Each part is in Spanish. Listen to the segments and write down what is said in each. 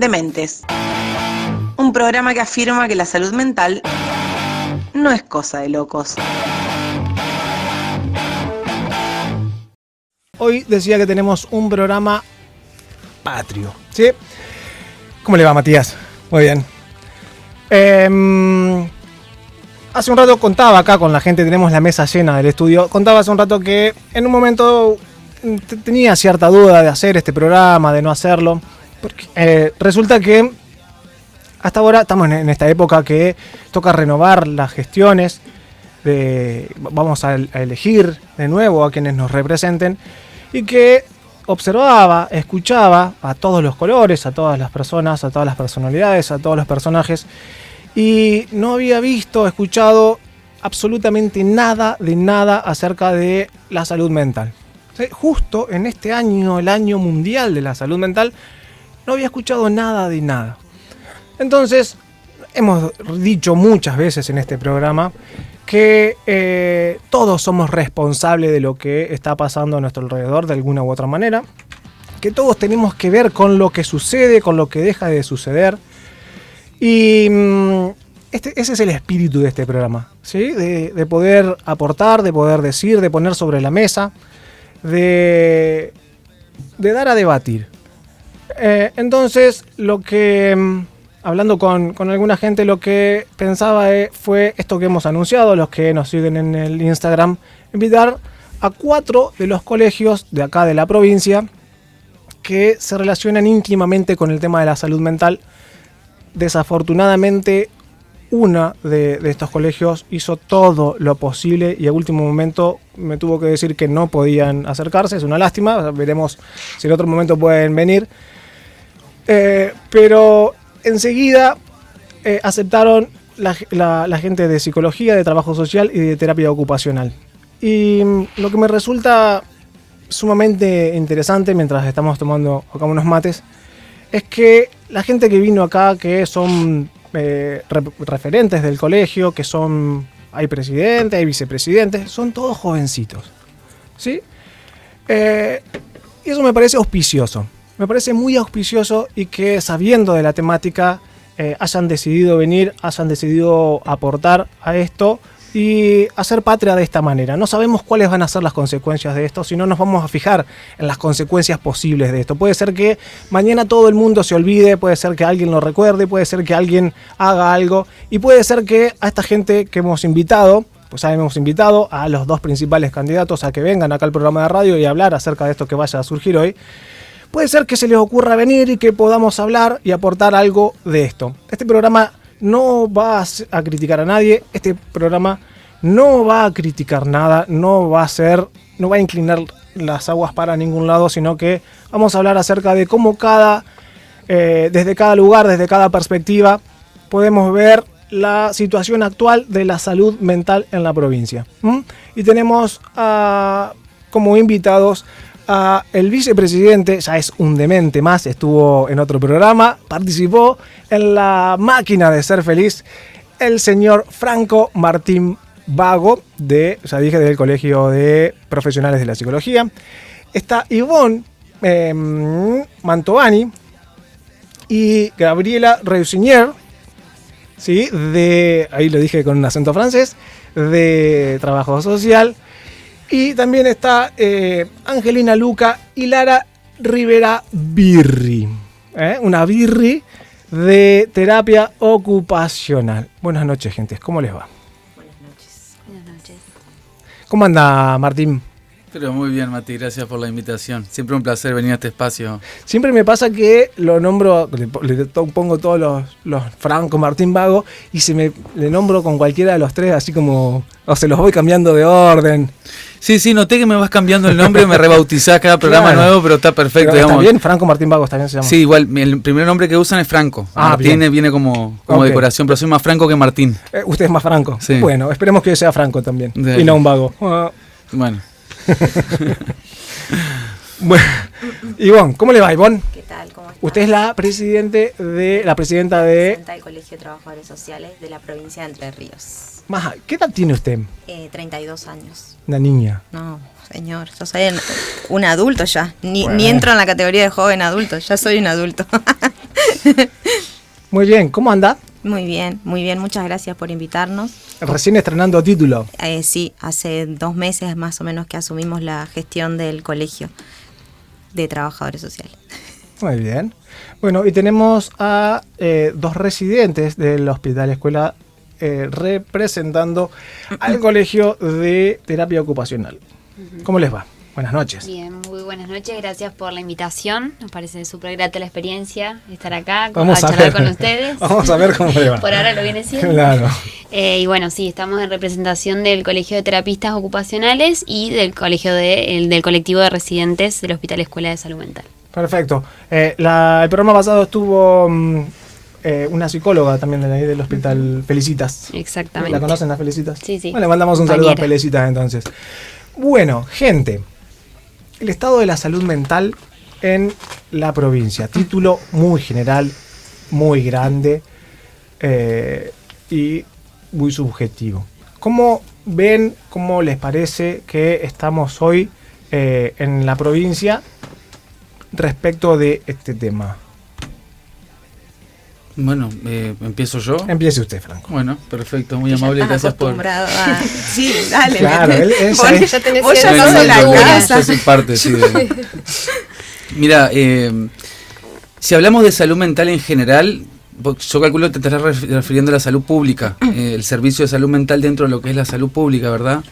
Dementes. Un programa que afirma que la salud mental no es cosa de locos. Hoy decía que tenemos un programa patrio, ¿sí? ¿Cómo le va, Matías? Muy bien. Em, hace un rato contaba acá con la gente, tenemos la mesa llena del estudio, contaba hace un rato que en un momento tenía cierta duda de hacer este programa, de no hacerlo, porque eh, resulta que hasta ahora estamos en, esta época que toca renovar las gestiones, vamos a elegir de nuevo a quienes nos representen y que observaba, escuchaba a todos los colores, a todas las personas, a todas las personalidades, a todos los personajes y no había visto, escuchado absolutamente nada de nada acerca de la salud mental. Justo en este año, el año mundial de la salud mental, no había escuchado nada de nada. Entonces, hemos dicho muchas veces en este programa que eh, todos somos responsables de lo que está pasando a nuestro alrededor de alguna u otra manera, que todos tenemos que ver con lo que sucede, con lo que deja de suceder. Y mm, este, ese es el espíritu de este programa, ¿sí? de, poder aportar, de poder decir, de poner sobre la mesa, de, de dar a debatir. Eh, entonces, lo que mm, hablando con, alguna gente, lo que pensaba eh, fue esto que hemos anunciado, los que nos siguen en el Instagram, invitar a cuatro de los colegios de acá de la provincia que se relacionan íntimamente con el tema de la salud mental. Desafortunadamente, una de, estos colegios hizo todo lo posible y a último momento me tuvo que decir que no podían acercarse. Es una lástima, veremos si en otro momento pueden venir. Eh, pero enseguida eh, aceptaron la, gente de psicología, de trabajo social y de terapia ocupacional. Y mm, lo que me resulta sumamente interesante mientras estamos tomando acá unos mates es que la gente que vino acá, que son eh, referentes del colegio, que son. Hay presidentes, hay vicepresidentes, son todos jovencitos. ¿Sí? Y eso me parece auspicioso me parece muy auspicioso y que sabiendo de la temática eh, hayan decidido venir, hayan decidido aportar a esto y hacer patria de esta manera. No sabemos cuáles van a ser las consecuencias de esto, si no nos vamos a fijar en las consecuencias posibles de esto. Puede ser que mañana todo el mundo se olvide, puede ser que alguien lo recuerde, puede ser que alguien haga algo y puede ser que a esta gente que hemos invitado, pues ya hemos invitado a los dos principales candidatos a que vengan acá al programa de radio y hablar acerca de esto que vaya a surgir hoy puede ser que se les ocurra venir y que podamos hablar y aportar algo de esto. Este programa no va a criticar a nadie, este programa no va a criticar nada, no va a ser, no va a inclinar las aguas para ningún lado, sino que vamos a hablar acerca de cómo cada, eh, desde cada lugar, desde cada perspectiva, podemos ver la situación actual de la salud mental en la provincia. Y tenemos como invitados el vicepresidente, ya es un demente más, estuvo en otro programa, participó en la máquina de ser feliz, el señor Franco Martín Vago, de, ya dije, del Colegio de Profesionales de la Psicología. Está Ivonne em, Mantovani y Gabriela Reusinier, ¿sí? de, ahí lo dije con un acento francés, de Trabajo Social. Y también está eh, Angelina Luca y Lara Rivera Birri. ¿eh? Una Birri de terapia ocupacional. Buenas noches, gente. ¿Cómo les va? Buenas noches. Buenas noches. ¿Cómo anda, Martín? Pero muy bien, Mati, gracias por la invitación. Siempre un placer venir a este espacio. Siempre me pasa que lo nombro, le, pongo todos los, los, Franco Martín Vago y se me le nombro con cualquiera de los tres, así como, o se los voy cambiando de orden. Sí, sí, noté que me vas cambiando el nombre, me rebautizás cada programa nuevo, pero está perfecto. está bien, Franco Martín Vago, está bien se llama. Sí, igual, el primer nombre que usan es Franco. Ah, Martín viene como, como decoración, pero soy más Franco que Martín. Eh, usted es más Franco. Sí. Bueno, esperemos que sea Franco también. Y no un vago. Bueno. bueno, Ivonne, ¿cómo le va, Ivonne? ¿Qué tal? ¿Cómo está? Usted es la presidente de la presidenta de presidenta del Colegio de Trabajadores Sociales de la provincia de Entre Ríos. Maja, ¿qué edad tiene usted? Eh, 32 años. Una niña. No, señor, yo soy un adulto ya. Ni, ni, entro en la categoría de joven adulto, ya soy un adulto. Muy bien, ¿cómo anda? Muy bien, muy bien, muchas gracias por invitarnos. Recién estrenando título. Eh, sí, hace dos meses más o menos que asumimos la gestión del colegio de trabajadores sociales. Muy bien. Bueno, y tenemos a eh, dos residentes del Hospital Escuela eh, representando al Colegio de Terapia Ocupacional. ¿Cómo les va? Buenas noches. Bien, muy buenas noches. Gracias por la invitación. Nos parece súper grata la experiencia estar acá Vamos a, charlar con ustedes. Vamos a ver cómo le va. por ahora lo viene siendo. Claro. Eh, y bueno, sí, estamos en representación del Colegio de Terapistas Ocupacionales y del colegio de, el, del colectivo de residentes del Hospital Escuela de Salud Mental. Perfecto. Eh, la, el programa pasado estuvo mm, eh, una psicóloga también de ahí del hospital, Felicitas. Exactamente. ¿La conocen las Felicitas? Sí, sí. Bueno, le mandamos un saludo a Felicitas entonces. Bueno, gente, el estado de la salud mental en la provincia. Título muy general, muy grande eh, y muy subjetivo. ¿Cómo ven, cómo les parece que estamos hoy eh, en la provincia respecto de este tema? Bueno, eh, empiezo yo. Empiece usted, Franco. Bueno, perfecto, muy amable, gracias por. A... Sí, dale. Claro, él, es, vos, es, ya tenés vos ya no, no, la yo, casa. Yo soy parte, sí. De... Mira, eh, si hablamos de salud mental en general, yo calculo que te estás refiriendo a la salud pública, eh, el servicio de salud mental dentro de lo que es la salud pública, ¿verdad?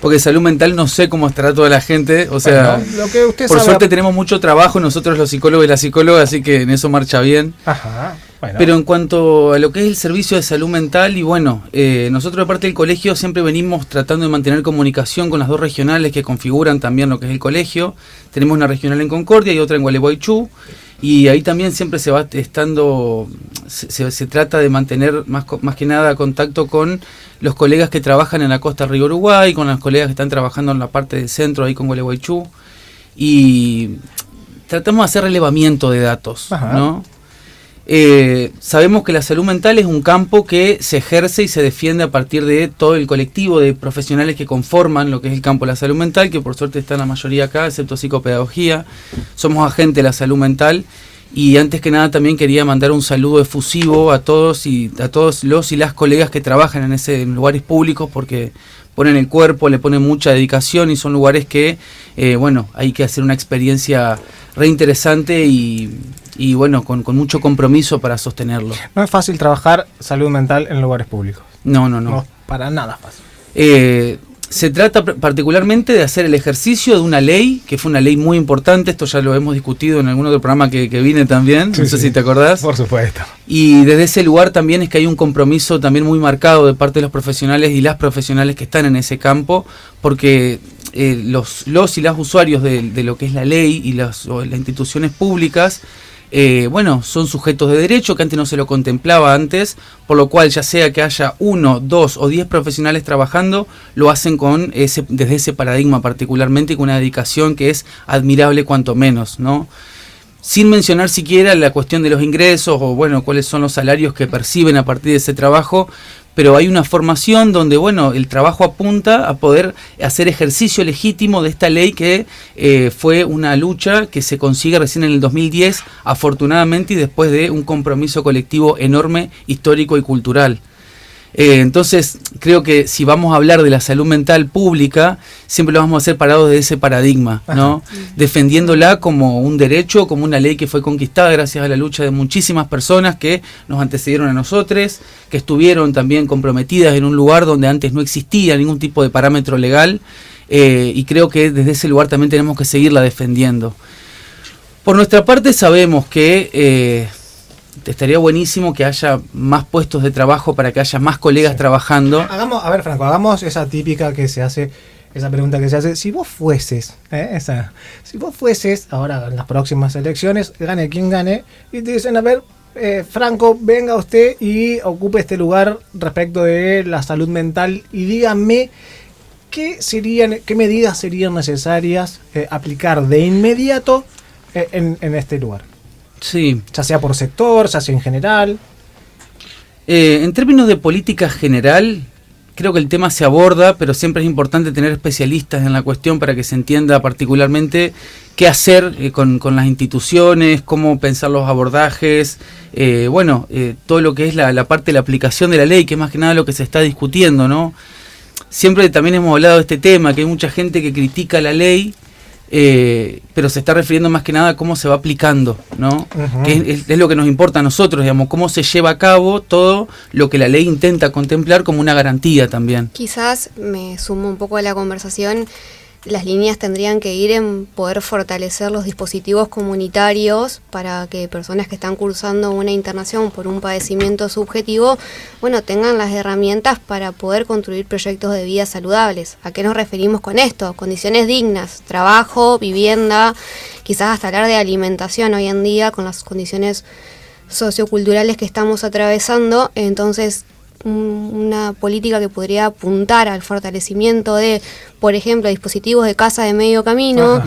Porque salud mental no sé cómo estará toda la gente, o sea, bueno, lo que usted por sabe... suerte tenemos mucho trabajo nosotros los psicólogos y las psicólogas, así que en eso marcha bien. Ajá. Bueno. Pero en cuanto a lo que es el servicio de salud mental, y bueno, eh, nosotros de parte del colegio siempre venimos tratando de mantener comunicación con las dos regionales que configuran también lo que es el colegio. Tenemos una regional en Concordia y otra en Gualeguaychú. Y ahí también siempre se va estando, se, se, trata de mantener más, más que nada contacto con los colegas que trabajan en la costa Río Uruguay, con los colegas que están trabajando en la parte del centro ahí con Gualeguaychú. Y tratamos de hacer relevamiento de datos, Ajá. ¿no? Eh, sabemos que la salud mental es un campo que se ejerce y se defiende a partir de todo el colectivo de profesionales que conforman lo que es el campo de la salud mental, que por suerte está la mayoría acá, excepto psicopedagogía. Somos agentes de la salud mental y antes que nada también quería mandar un saludo efusivo a todos y a todos los y las colegas que trabajan en ese lugares públicos porque ponen el cuerpo, le ponen mucha dedicación y son lugares que, eh, bueno, hay que hacer una experiencia re interesante y, y bueno, con, con, mucho compromiso para sostenerlo. No es fácil trabajar salud mental en lugares públicos. No, no, no. No, para nada fácil. Eh, se trata particularmente de hacer el ejercicio de una ley, que fue una ley muy importante, esto ya lo hemos discutido en algún otro programa que, que vine también, Sí, no sé sí. si te acordás. Por supuesto. Y desde ese lugar también es que hay un compromiso también muy marcado de parte de los profesionales y las profesionales que están en ese campo, porque eh, los, los y las usuarios de, de lo que es la ley y las, o las instituciones públicas eh, bueno, son sujetos de derecho que antes no se lo contemplaba antes, por lo cual ya sea que haya uno, dos o diez profesionales trabajando, lo hacen con ese, desde ese paradigma particularmente con una dedicación que es admirable cuanto menos, ¿no? Sin mencionar siquiera la cuestión de los ingresos o bueno, cuáles son los salarios que perciben a partir de ese trabajo, pero hay una formación donde, bueno, el trabajo apunta a poder hacer ejercicio legítimo de esta ley que eh, fue una lucha que se consigue recién en el 2010, afortunadamente, y después de un compromiso colectivo enorme, histórico y cultural. Eh, entonces, creo que si vamos a hablar de la salud mental pública, siempre lo vamos a hacer parados de ese paradigma, ¿no? Defendiéndola como un derecho, como una ley que fue conquistada gracias a la lucha de muchísimas personas que nos antecedieron a nosotros, que estuvieron también comprometidas en un lugar donde antes no existía ningún tipo de parámetro legal, eh, y creo que desde ese lugar también tenemos que seguirla defendiendo. Por nuestra parte sabemos que eh, estaría buenísimo que haya más puestos de trabajo para que haya más colegas Sí. trabajando. Hagamos, a ver, Franco, hagamos esa típica que se hace, esa pregunta que se hace. Si vos fueses, ¿eh? esa, si vos fueses, ahora en las próximas elecciones, gane quien gane, y te dicen, a ver, eh, Franco, venga usted y ocupe este lugar respecto de la salud mental y dígame qué serían, qué medidas serían necesarias eh, aplicar de inmediato eh, en, en este lugar. Sí. Ya sea por sector, ya sea en general. Eh, en términos de política general, creo que el tema se aborda, pero siempre es importante tener especialistas en la cuestión para que se entienda particularmente qué hacer eh, con, las instituciones, cómo pensar los abordajes, eh, bueno, eh, todo lo que es la, la, parte de la aplicación de la ley, que es más que nada lo que se está discutiendo, ¿no? Siempre también hemos hablado de este tema, que hay mucha gente que critica la ley eh, pero se está refiriendo más que nada a cómo se va aplicando, ¿no? que es, lo que nos importa a nosotros, digamos, cómo se lleva a cabo todo lo que la ley intenta contemplar como una garantía también. Quizás me sumo un poco a la conversación las líneas tendrían que ir en poder fortalecer los dispositivos comunitarios para que personas que están cursando una internación por un padecimiento subjetivo, bueno, tengan las herramientas para poder construir proyectos de vida saludables. ¿A qué nos referimos con esto? Condiciones dignas, trabajo, vivienda, quizás hasta hablar de alimentación hoy en día con las condiciones socioculturales que estamos atravesando, entonces una política que podría apuntar al fortalecimiento de, por ejemplo, dispositivos de casa de medio camino,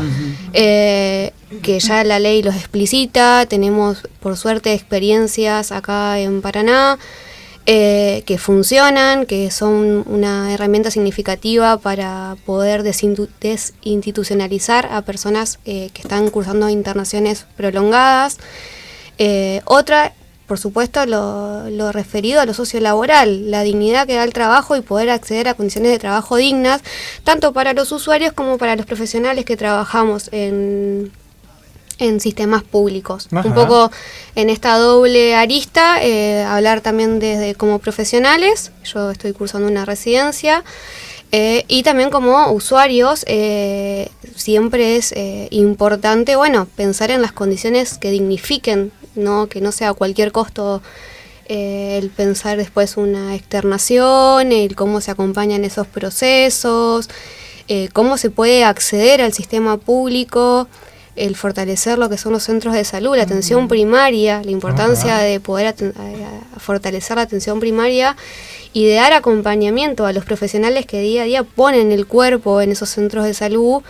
eh, que ya la ley los explicita, tenemos por suerte experiencias acá en Paraná. Eh, que funcionan, que son una herramienta significativa para poder desinstitucionalizar a personas eh, que están cursando internaciones prolongadas. otra por supuesto, lo, referido a lo sociolaboral, la dignidad que da el trabajo y poder acceder a condiciones de trabajo dignas, tanto para los usuarios como para los profesionales que trabajamos en, en sistemas públicos. Un poco en esta doble arista, eh, hablar también desde como profesionales, yo estoy cursando una residencia, eh, y también como usuarios, eh, siempre es importante, bueno, pensar en las condiciones que dignifiquen ¿no? que no sea a cualquier costo eh, el pensar después una externación, el cómo se acompañan esos procesos, eh, cómo se puede acceder al sistema público, el fortalecer lo que son los centros de salud, la atención primaria, la importancia de poder fortalecer la atención primaria y de dar acompañamiento a los profesionales que día a día ponen el cuerpo en esos centros de salud.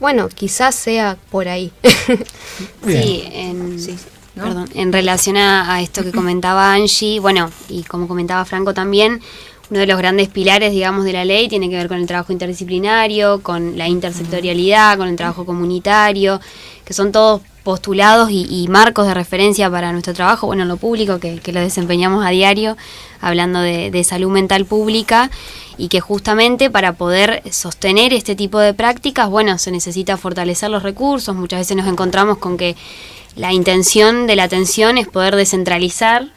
Bueno, quizás sea por ahí. sí, en, sí, Perdón, en relación a, esto que comentaba Angie, bueno, y como comentaba Franco también, uno de los grandes pilares, digamos, de la ley tiene que ver con el trabajo interdisciplinario, con la intersectorialidad, con el trabajo comunitario, que son todos postulados y, marcos de referencia para nuestro trabajo, bueno, en lo público, que, lo desempeñamos a diario, hablando de, de, salud mental pública, y que justamente para poder sostener este tipo de prácticas, bueno, se necesita fortalecer los recursos, muchas veces nos encontramos con que la intención de la atención es poder descentralizar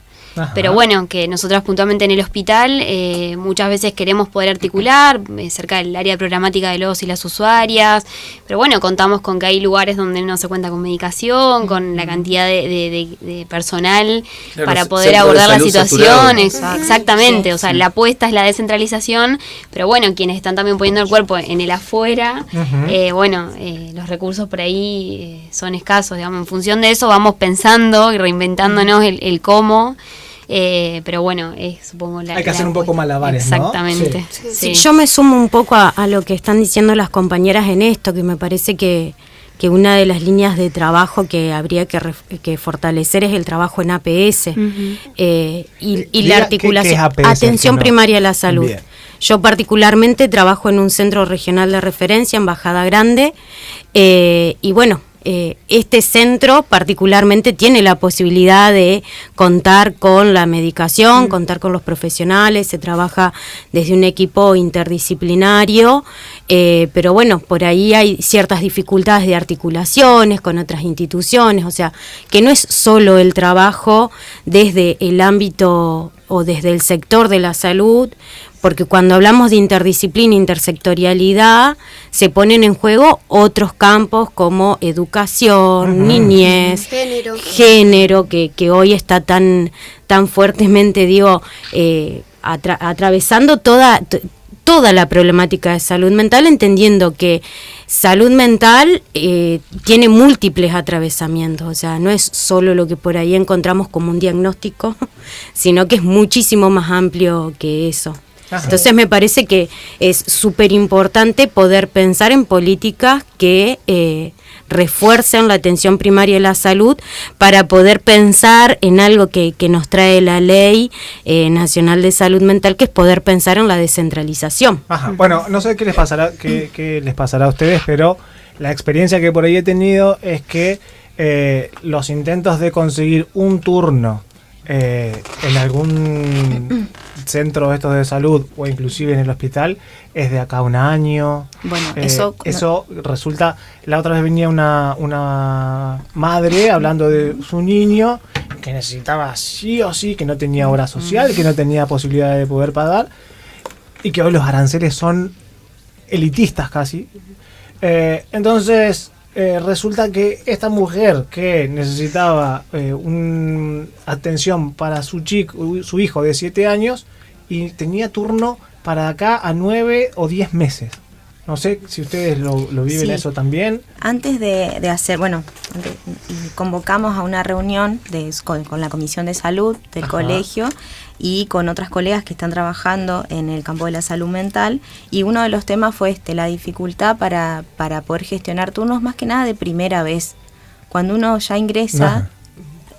pero bueno, que nosotros puntualmente en el hospital eh, muchas veces queremos poder articular eh, cerca del área programática de los y las usuarias, pero bueno, contamos con que hay lugares donde no se cuenta con medicación, con la cantidad de, personal para poder abordar las situaciones. Exactamente, o sea, la apuesta es la descentralización, pero bueno, quienes están también poniendo el cuerpo en el afuera, eh, bueno, los recursos por ahí son escasos, digamos, en función de eso vamos pensando y reinventándonos el, el cómo. Eh, pero bueno, es supongo la. Hay que hacer un poco malabares. Exactamente. Yo me sumo un poco a, lo que están diciendo las compañeras en esto, que me parece que, que una de las líneas de trabajo que habría que, fortalecer es el trabajo en APS eh, y, la articulación. atención primaria a la salud. Yo particularmente trabajo en un centro regional de referencia en Bajada Grande eh, y bueno, eh, este centro particularmente tiene la posibilidad de contar con la medicación, mm. contar con los profesionales, se trabaja desde un equipo interdisciplinario, eh, pero bueno, por ahí hay ciertas dificultades de articulaciones con otras instituciones, o sea, que no es solo el trabajo desde el ámbito o desde el sector de la salud, porque cuando hablamos de interdisciplina, intersectorialidad, se ponen en juego otros campos como educación, niñez, género, que, que, hoy está tan, tan fuertemente, digo, eh, atravesando toda, toda la problemática de salud mental, entendiendo que salud mental eh, tiene múltiples atravesamientos, o sea, no es solo lo que por ahí encontramos como un diagnóstico, sino que es muchísimo más amplio que eso. Entonces me parece que es súper importante poder pensar en políticas que eh, refuercen la atención primaria de la salud para poder pensar en algo que, nos trae la ley eh, nacional de salud mental, que es poder pensar en la descentralización. Ajá. Bueno, no sé qué les pasará, qué, qué les pasará a ustedes, pero la experiencia que por ahí he tenido es que eh, los intentos de conseguir un turno eh, en algún centro de estos de salud o inclusive en el hospital es de acá un año. Bueno, eh, eso, eso resulta. La otra vez venía una, una madre hablando de su niño que necesitaba sí o sí, que no tenía obra social, que no tenía posibilidad de poder pagar y que hoy los aranceles son elitistas casi eh, entonces, eh, resulta que esta mujer que necesitaba eh, un, atención para su chico, su hijo de 7 años, y tenía turno para acá a 9 o 10 meses. No sé si ustedes lo, viven eso también. Antes de, hacer, bueno, convocamos a una reunión de, con, la Comisión de Salud del colegio y con otras colegas que están trabajando en el campo de la salud mental. Y uno de los temas fue este, la dificultad para, para poder gestionar turnos más que nada de primera vez. Cuando uno ya ingresa,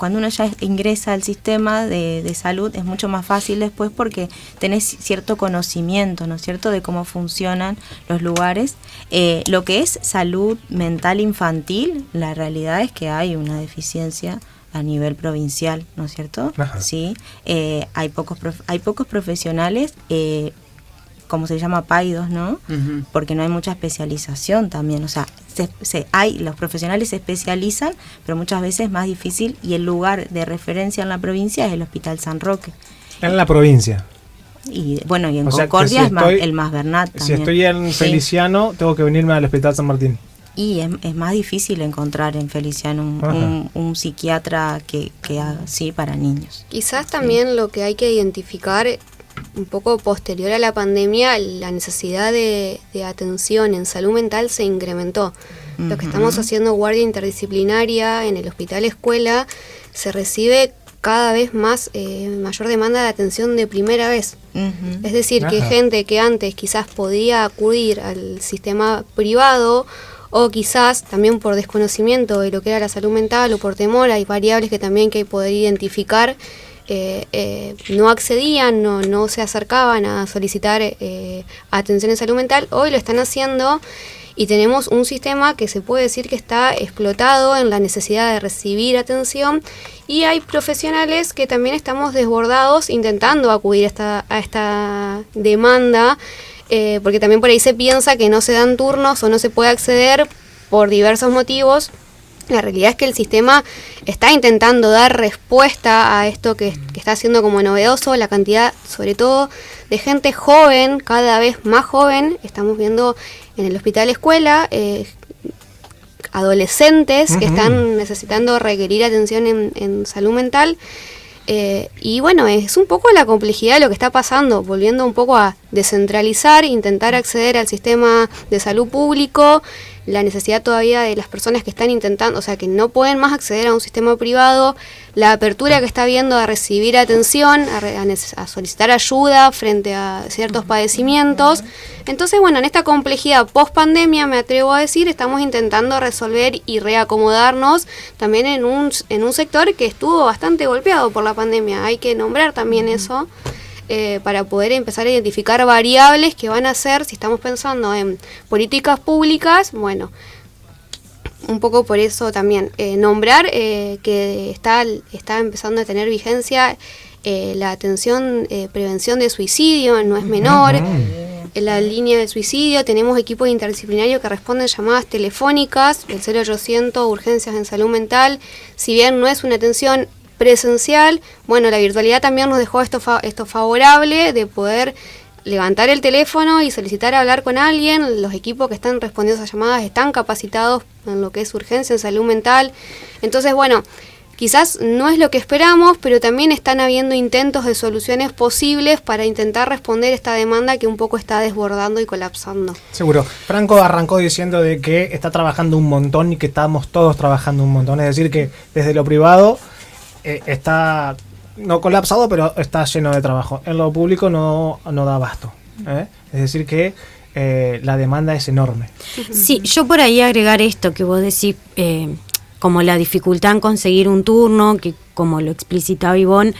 cuando uno ya ingresa al sistema de, salud es mucho más fácil después porque tenés cierto conocimiento, ¿no es cierto?, de cómo funcionan los lugares. Eh, lo que es salud mental infantil, la realidad es que hay una deficiencia a nivel provincial, ¿no es cierto? Sí, eh, hay pocos hay pocos profesionales eh, como se llama, paidos, ¿no? Porque no hay mucha especialización también. O sea, se, hay, los profesionales se especializan, pero muchas veces es más difícil y el lugar de referencia en la provincia es el Hospital San Roque. En la provincia. Y bueno, y en Concordia es más, el más Bernat. Si estoy en Feliciano, tengo que venirme al Hospital San Martín. Y es, más difícil encontrar en Feliciano un, psiquiatra que, que así para niños. Quizás también lo que hay que identificar un poco posterior a la pandemia, la necesidad de, atención en salud mental se incrementó. Lo que estamos haciendo guardia interdisciplinaria en el hospital escuela se recibe cada vez más eh, mayor demanda de atención de primera vez. Es decir, que gente que antes quizás podía acudir al sistema privado o quizás también por desconocimiento de lo que era la salud mental o por temor, hay variables que también que hay poder identificar eh, eh, no accedían, no, no, se acercaban a solicitar eh, atención en salud mental, hoy lo están haciendo y tenemos un sistema que se puede decir que está explotado en la necesidad de recibir atención y hay profesionales que también estamos desbordados intentando acudir a esta, a esta demanda, porque también por ahí se piensa que no se dan turnos o no se puede acceder por diversos motivos. La realidad es que el sistema está intentando dar respuesta a esto que, está haciendo como novedoso, la cantidad sobre todo de gente joven, cada vez más joven, estamos viendo en el hospital escuela, eh, adolescentes que están necesitando requerir atención en, salud mental. Eh, y bueno, es un poco la complejidad de lo que está pasando, volviendo un poco a descentralizar, intentar acceder al sistema de salud público, la necesidad todavía de las personas que están intentando, o sea, que no pueden más acceder a un sistema privado, la apertura que está viendo a recibir atención, a, solicitar ayuda frente a ciertos padecimientos. Entonces, bueno, en esta complejidad post pandemia, me atrevo a decir, estamos intentando resolver y reacomodarnos también en un, en un sector que estuvo bastante golpeado por la pandemia. Hay que nombrar también eso. Eh, para poder empezar a identificar variables que van a ser, si estamos pensando en políticas públicas, bueno, un poco por eso también eh, nombrar eh, que está, está empezando a tener vigencia la atención, prevención de suicidio, no es menor. En la línea de suicidio tenemos equipos interdisciplinarios que responden llamadas telefónicas, el 0800 urgencias en salud mental. Si bien no es una atención presencial. Bueno, la virtualidad también nos dejó esto, esto favorable de poder levantar el teléfono y solicitar hablar con alguien. Los equipos que están respondiendo a esas llamadas están capacitados en lo que es urgencia, en salud mental. Entonces, bueno, quizás no es lo que esperamos, pero también están habiendo intentos de soluciones posibles para intentar responder esta demanda que un poco está desbordando y colapsando. Seguro. Franco arrancó diciendo de que está trabajando un montón y que estamos todos trabajando un montón. Es decir, que desde lo privado eh, está no colapsado, pero está lleno de trabajo. En lo público no, no da abasto. ¿eh? Es decir, que eh, la demanda es enorme. Sí, yo por ahí agregar esto que vos decís, eh, como la dificultad en conseguir un turno, que como lo explicitaba Ivonne,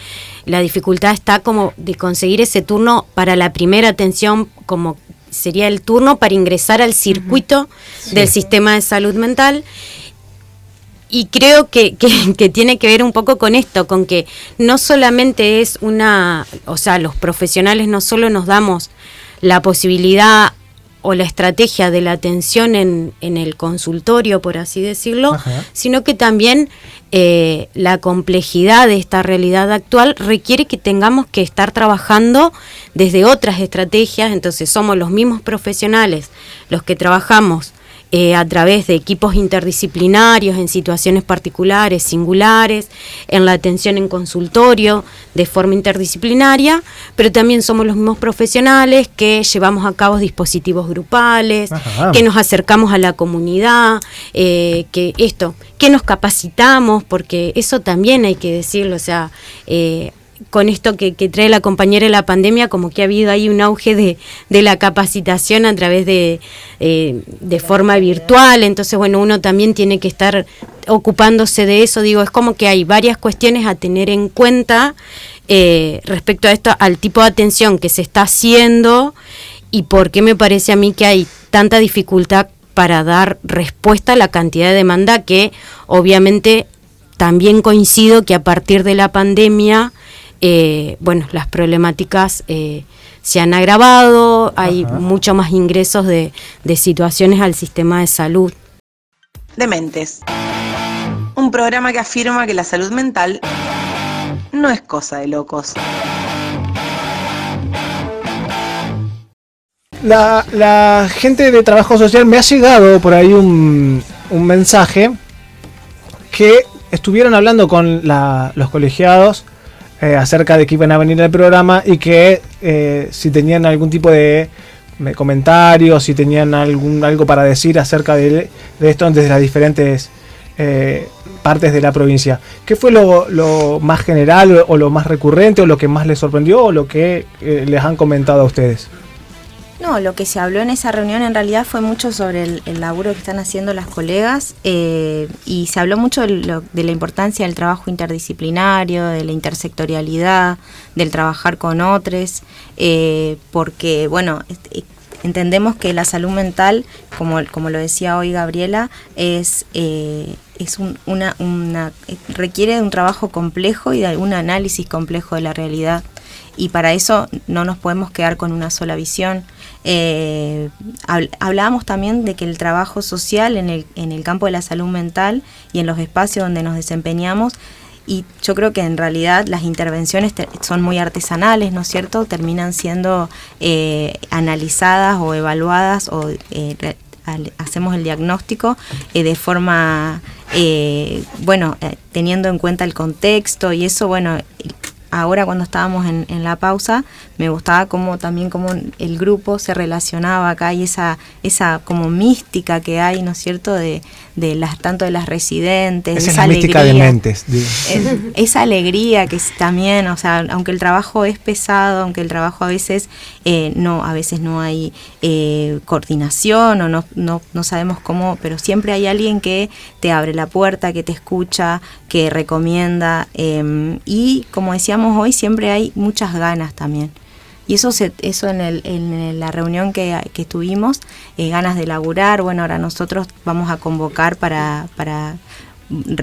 la dificultad está como de conseguir ese turno para la primera atención, como sería el turno para ingresar al circuito del sistema de salud mental. Y creo que, que, tiene que ver un poco con esto, con que no solamente es una, o sea, los profesionales no solo nos damos la posibilidad o la estrategia de la atención en, en el consultorio, por así decirlo, sino que también eh, la complejidad de esta realidad actual requiere que tengamos que estar trabajando desde otras estrategias, entonces somos los mismos profesionales los que trabajamos eh, a través de equipos interdisciplinarios en situaciones particulares, singulares, en la atención en consultorio de forma interdisciplinaria, pero también somos los mismos profesionales que llevamos a cabo dispositivos grupales, que nos acercamos a la comunidad, eh, que esto, que nos capacitamos, porque eso también hay que decirlo, o sea, eh, con esto que, trae la compañera de la pandemia, como que ha habido ahí un auge de, la capacitación a través de, eh, de forma virtual, entonces bueno, uno también tiene que estar ocupándose de eso, digo, es como que hay varias cuestiones a tener en cuenta eh, respecto a esto, al tipo de atención que se está haciendo y por qué me parece a mí que hay tanta dificultad para dar respuesta a la cantidad de demanda que obviamente también coincido que a partir de la pandemia eh, bueno, las problemáticas eh, se han agravado, hay mucho más ingresos de, de situaciones al sistema de salud. Dementes. Un programa que afirma que la salud mental no es cosa de locos. La, la, gente de trabajo social me ha llegado por ahí un, un mensaje que estuvieron hablando con la, los colegiados eh, acerca de que iban a venir al programa y que eh, si tenían algún tipo de comentarios, si tenían algún algo para decir acerca de, esto desde las diferentes eh, partes de la provincia. ¿Qué fue lo, más general o lo más recurrente o lo que más les sorprendió o lo que les han comentado a ustedes? No, lo que se habló en esa reunión en realidad fue mucho sobre el, laburo que están haciendo las colegas eh, y se habló mucho de, la importancia del trabajo interdisciplinario, de la intersectorialidad, del trabajar con otros, eh, porque, bueno, eh, entendemos que la salud mental, como, como lo decía hoy Gabriela, es, es una, una, requiere de un trabajo complejo y de un análisis complejo de la realidad y para eso no nos podemos quedar con una sola visión. Eh, hablábamos también de que el trabajo social en el, en el campo de la salud mental y en los espacios donde nos desempeñamos y yo creo que en realidad las intervenciones son muy artesanales, ¿no es cierto? Terminan siendo eh, analizadas o evaluadas o eh, hacemos el diagnóstico de forma, bueno, teniendo en cuenta el contexto y eso, bueno, ahora cuando estábamos en, en, la pausa, me gustaba como también como el grupo se relacionaba acá y esa, esa como mística que hay, ¿no es cierto?, de, de las, tanto de las residentes, esa, esa alegría, de mentes. esa alegría que es también, o sea, aunque el trabajo es pesado, aunque el trabajo a veces eh, no, a veces no hay eh, coordinación o no, no, no sabemos cómo, pero siempre hay alguien que te abre la puerta, que te escucha, que recomienda em, y como decíamos hoy, siempre hay muchas ganas también. Y eso, se, eso en, el, en la reunión que, que tuvimos, eh, ganas de laburar, bueno, ahora nosotros vamos a convocar para, para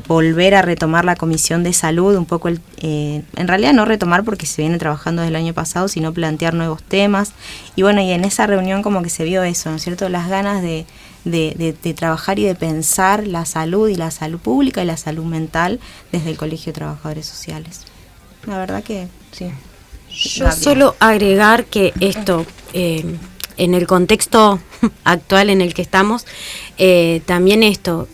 volver a retomar la comisión de salud, un poco, el, eh, en realidad no retomar porque se viene trabajando desde el año pasado, sino plantear nuevos temas. Y bueno, y en esa reunión como que se vio eso, ¿no es cierto? Las ganas de, de, de, trabajar y de pensar la salud y la salud pública y la salud mental desde el Colegio de Trabajadores Sociales. La verdad que sí. Yo solo agregar que esto, eh, en el contexto actual en el que estamos, eh, también esto,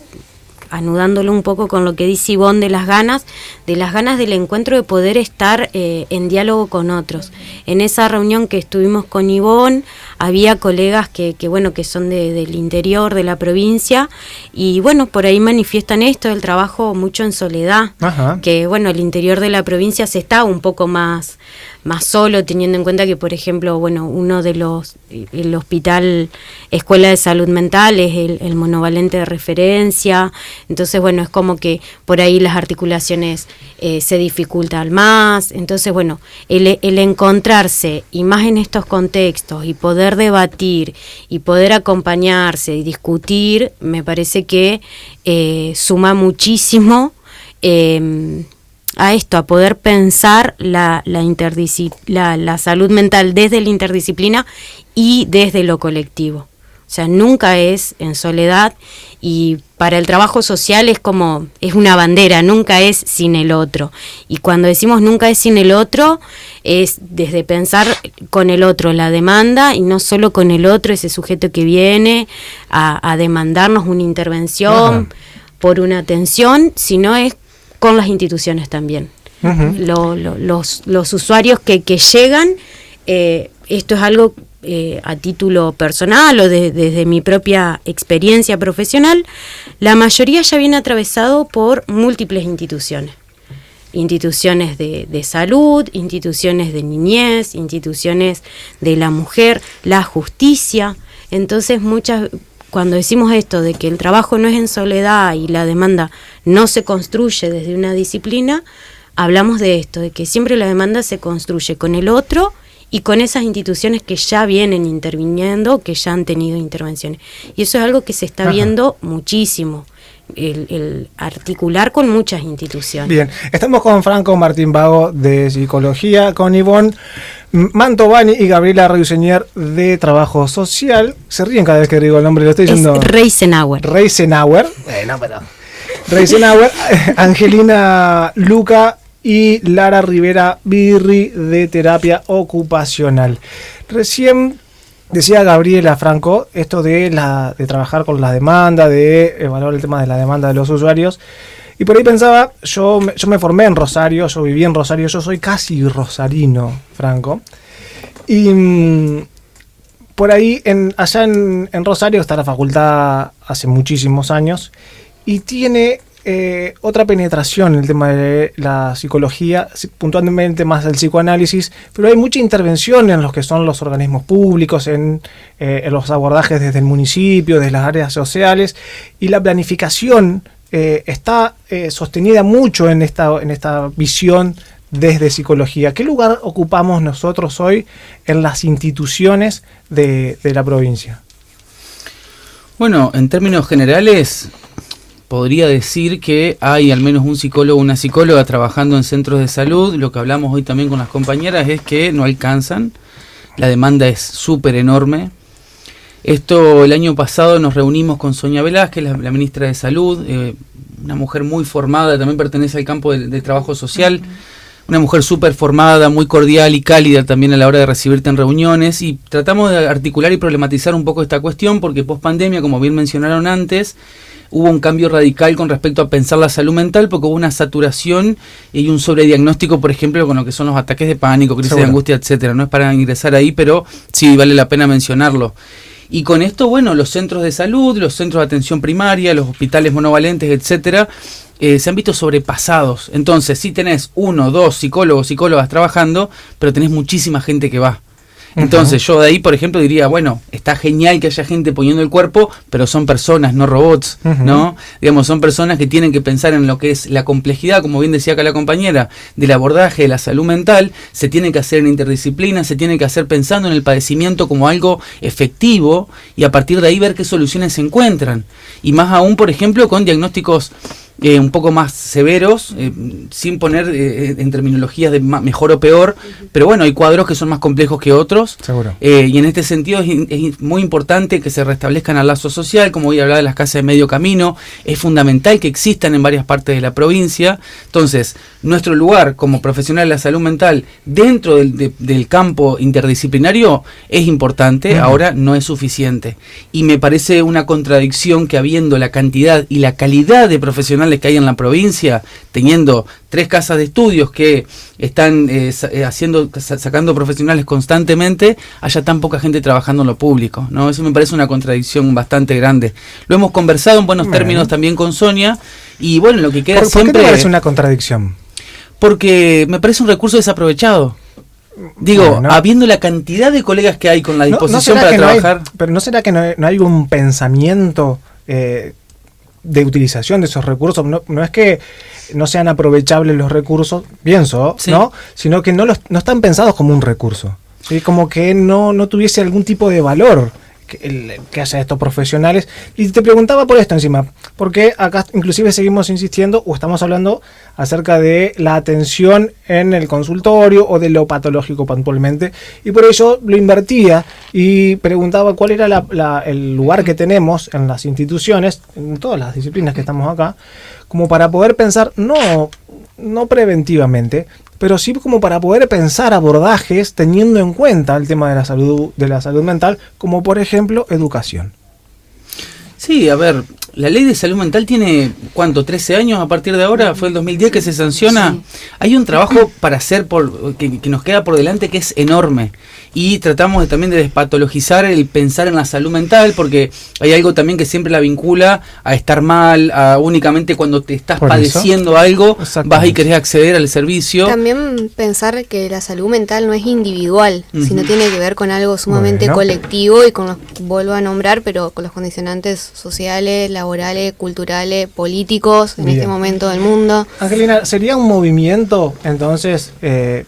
anudándolo un poco con lo que dice Ivonne de las ganas, de las ganas del encuentro de poder estar eh, en diálogo con otros. En esa reunión que estuvimos con Ivonne, había colegas que, que bueno, que son del interior de la provincia, y bueno, por ahí manifiestan esto, el trabajo mucho en soledad, que bueno, el interior de la provincia se está un poco más más solo, teniendo en cuenta que, por ejemplo, bueno, uno de los, el hospital Escuela de Salud Mental es el, monovalente de referencia, entonces, bueno, es como que por ahí las articulaciones eh, se dificultan más, entonces, bueno, el, el encontrarse, y más en estos contextos, y poder debatir, y poder acompañarse y discutir, me parece que eh, suma muchísimo. Eh, a esto, a poder pensar la, la, la, salud mental desde la interdisciplina y desde lo colectivo. O sea, nunca es en soledad y para el trabajo social es como, es una bandera, nunca es sin el otro. Y cuando decimos nunca es sin el otro, es desde pensar con el otro la demanda y no solo con el otro, ese sujeto que viene a, demandarnos una intervención por una atención, sino es con las instituciones también. los, los, usuarios que, que llegan, eh, esto es algo eh, a título personal o desde mi propia experiencia profesional, la mayoría ya viene atravesado por múltiples instituciones. Instituciones de, de salud, instituciones de niñez, instituciones de la mujer, la justicia. Entonces muchas, cuando decimos esto de que el trabajo no es en soledad y la demanda no se construye desde una disciplina, hablamos de esto, de que siempre la demanda se construye con el otro y con esas instituciones que ya vienen interviniendo, que ya han tenido intervenciones. Y eso es algo que se está viendo muchísimo. El, articular con muchas instituciones. Bien, estamos con Franco Martín Vago de Psicología, con Ivonne Mantovani y Gabriela Reuseñer de Trabajo Social. Se ríen cada vez que digo el nombre, lo estoy diciendo. Reisenauer. Reisenauer. Bueno, pero. Reisenauer, Angelina Luca y Lara Rivera Birri de Terapia Ocupacional. Recién decía Gabriela Franco esto de, la, de trabajar con la demanda, de evaluar el tema de la demanda de los usuarios. Y por ahí pensaba, yo, yo me formé en Rosario, yo viví en Rosario, yo soy casi rosarino, Franco. Y mm, por ahí, en, allá en, Rosario está la facultad hace muchísimos años y tiene eh, otra penetración en el tema de la psicología, puntualmente más el psicoanálisis, pero hay mucha intervención en los que son los organismos públicos, en, eh, los abordajes desde el municipio, desde las áreas sociales y la planificación eh, está sostenida mucho en esta, en esta visión desde psicología. ¿Qué lugar ocupamos nosotros hoy en las instituciones de, la provincia? Bueno, en términos generales, podría decir que hay al menos un psicólogo o una psicóloga trabajando en centros de salud. Lo que hablamos hoy también con las compañeras es que no alcanzan. La demanda es súper enorme. Esto el año pasado nos reunimos con Sonia Velázquez, la, ministra de Salud, eh, una mujer muy formada, también pertenece al campo del, trabajo social, una mujer súper formada, muy cordial y cálida también a la hora de recibirte en reuniones y tratamos de articular y problematizar un poco esta cuestión porque post pandemia, como bien mencionaron antes, hubo un cambio radical con respecto a pensar la salud mental porque hubo una saturación y un sobrediagnóstico, por ejemplo, con lo que son los ataques de pánico, crisis de angustia, etcétera. No es para ingresar ahí, pero sí vale la pena mencionarlo. Y con esto, bueno, los centros de salud, los centros de atención primaria, los hospitales monovalentes, etcétera, eh, se han visto sobrepasados. Entonces, sí tenés uno, dos psicólogos, psicólogas trabajando, pero tenés muchísima gente que va. Entonces yo de ahí, por ejemplo, diría, bueno, está genial que haya gente poniendo el cuerpo, pero son personas, no robots, ¿no? Digamos, son personas que tienen que pensar en lo que es la complejidad, como bien decía acá la compañera, del abordaje de la salud mental, se tiene que hacer en interdisciplina, se tiene que hacer pensando en el padecimiento como algo efectivo y a partir de ahí ver qué soluciones se encuentran. Y más aún, por ejemplo, con diagnósticos eh, un poco más severos, eh, sin poner eh, en terminologías de mejor o peor, pero bueno, hay cuadros que son más complejos que otros. Seguro. y en este sentido es, muy importante que se restablezcan al lazo social, como voy a hablar de las casas de medio camino, es fundamental que existan en varias partes de la provincia. Entonces, nuestro lugar como profesional de la salud mental dentro del, campo interdisciplinario es importante, ahora no es suficiente. Y me parece una contradicción que habiendo la cantidad y la calidad de profesionales que hay en la provincia, teniendo tres casas de estudios que están eh, eh, haciendo, sacando profesionales constantemente, haya tan poca gente trabajando en lo público. ¿no? Eso me parece una contradicción bastante grande. Lo hemos conversado en buenos términos también con Sonia, y bueno, lo que queda ¿Por, siempre. ¿Por qué te parece una contradicción? Porque me parece un recurso desaprovechado. Digo, habiendo la cantidad de colegas que hay con la disposición para trabajar. pero ¿no será que no hay, un pensamiento eh, de utilización de esos recursos? No, es que no sean aprovechables los recursos, pienso, ¿no? Sino que no, los, no están pensados como un recurso. ¿sí? Como que no, no tuviese algún tipo de valor que, que hacen estos profesionales. Y te preguntaba por esto encima, porque acá inclusive seguimos insistiendo o estamos hablando acerca de la atención en el consultorio o de lo patológico puntualmente. Y por eso lo invertía y preguntaba cuál era el lugar que tenemos en las instituciones, en todas las disciplinas que estamos acá, como para poder pensar, no, no preventivamente, pero sí como para poder pensar abordajes teniendo en cuenta el tema de la salud, de la salud mental, como por ejemplo educación. Sí, a ver, la ley de salud mental tiene, ¿cuánto? ¿13 años a partir de ahora? ¿Fue el 2010 que se sanciona? Hay un trabajo para hacer por, que, que, nos queda por delante que es enorme y tratamos también de despatologizar el pensar en la salud mental porque hay algo también que siempre la vincula a estar mal, a únicamente cuando te estás padeciendo algo vas y querés acceder al servicio. También pensar que la salud mental no es individual, sino tiene que ver con algo sumamente colectivo y con los, vuelvo a nombrar, pero con los condicionantes sociales, laborales, culturales, políticos en este momento del mundo. Angelina, ¿sería un movimiento entonces, eh,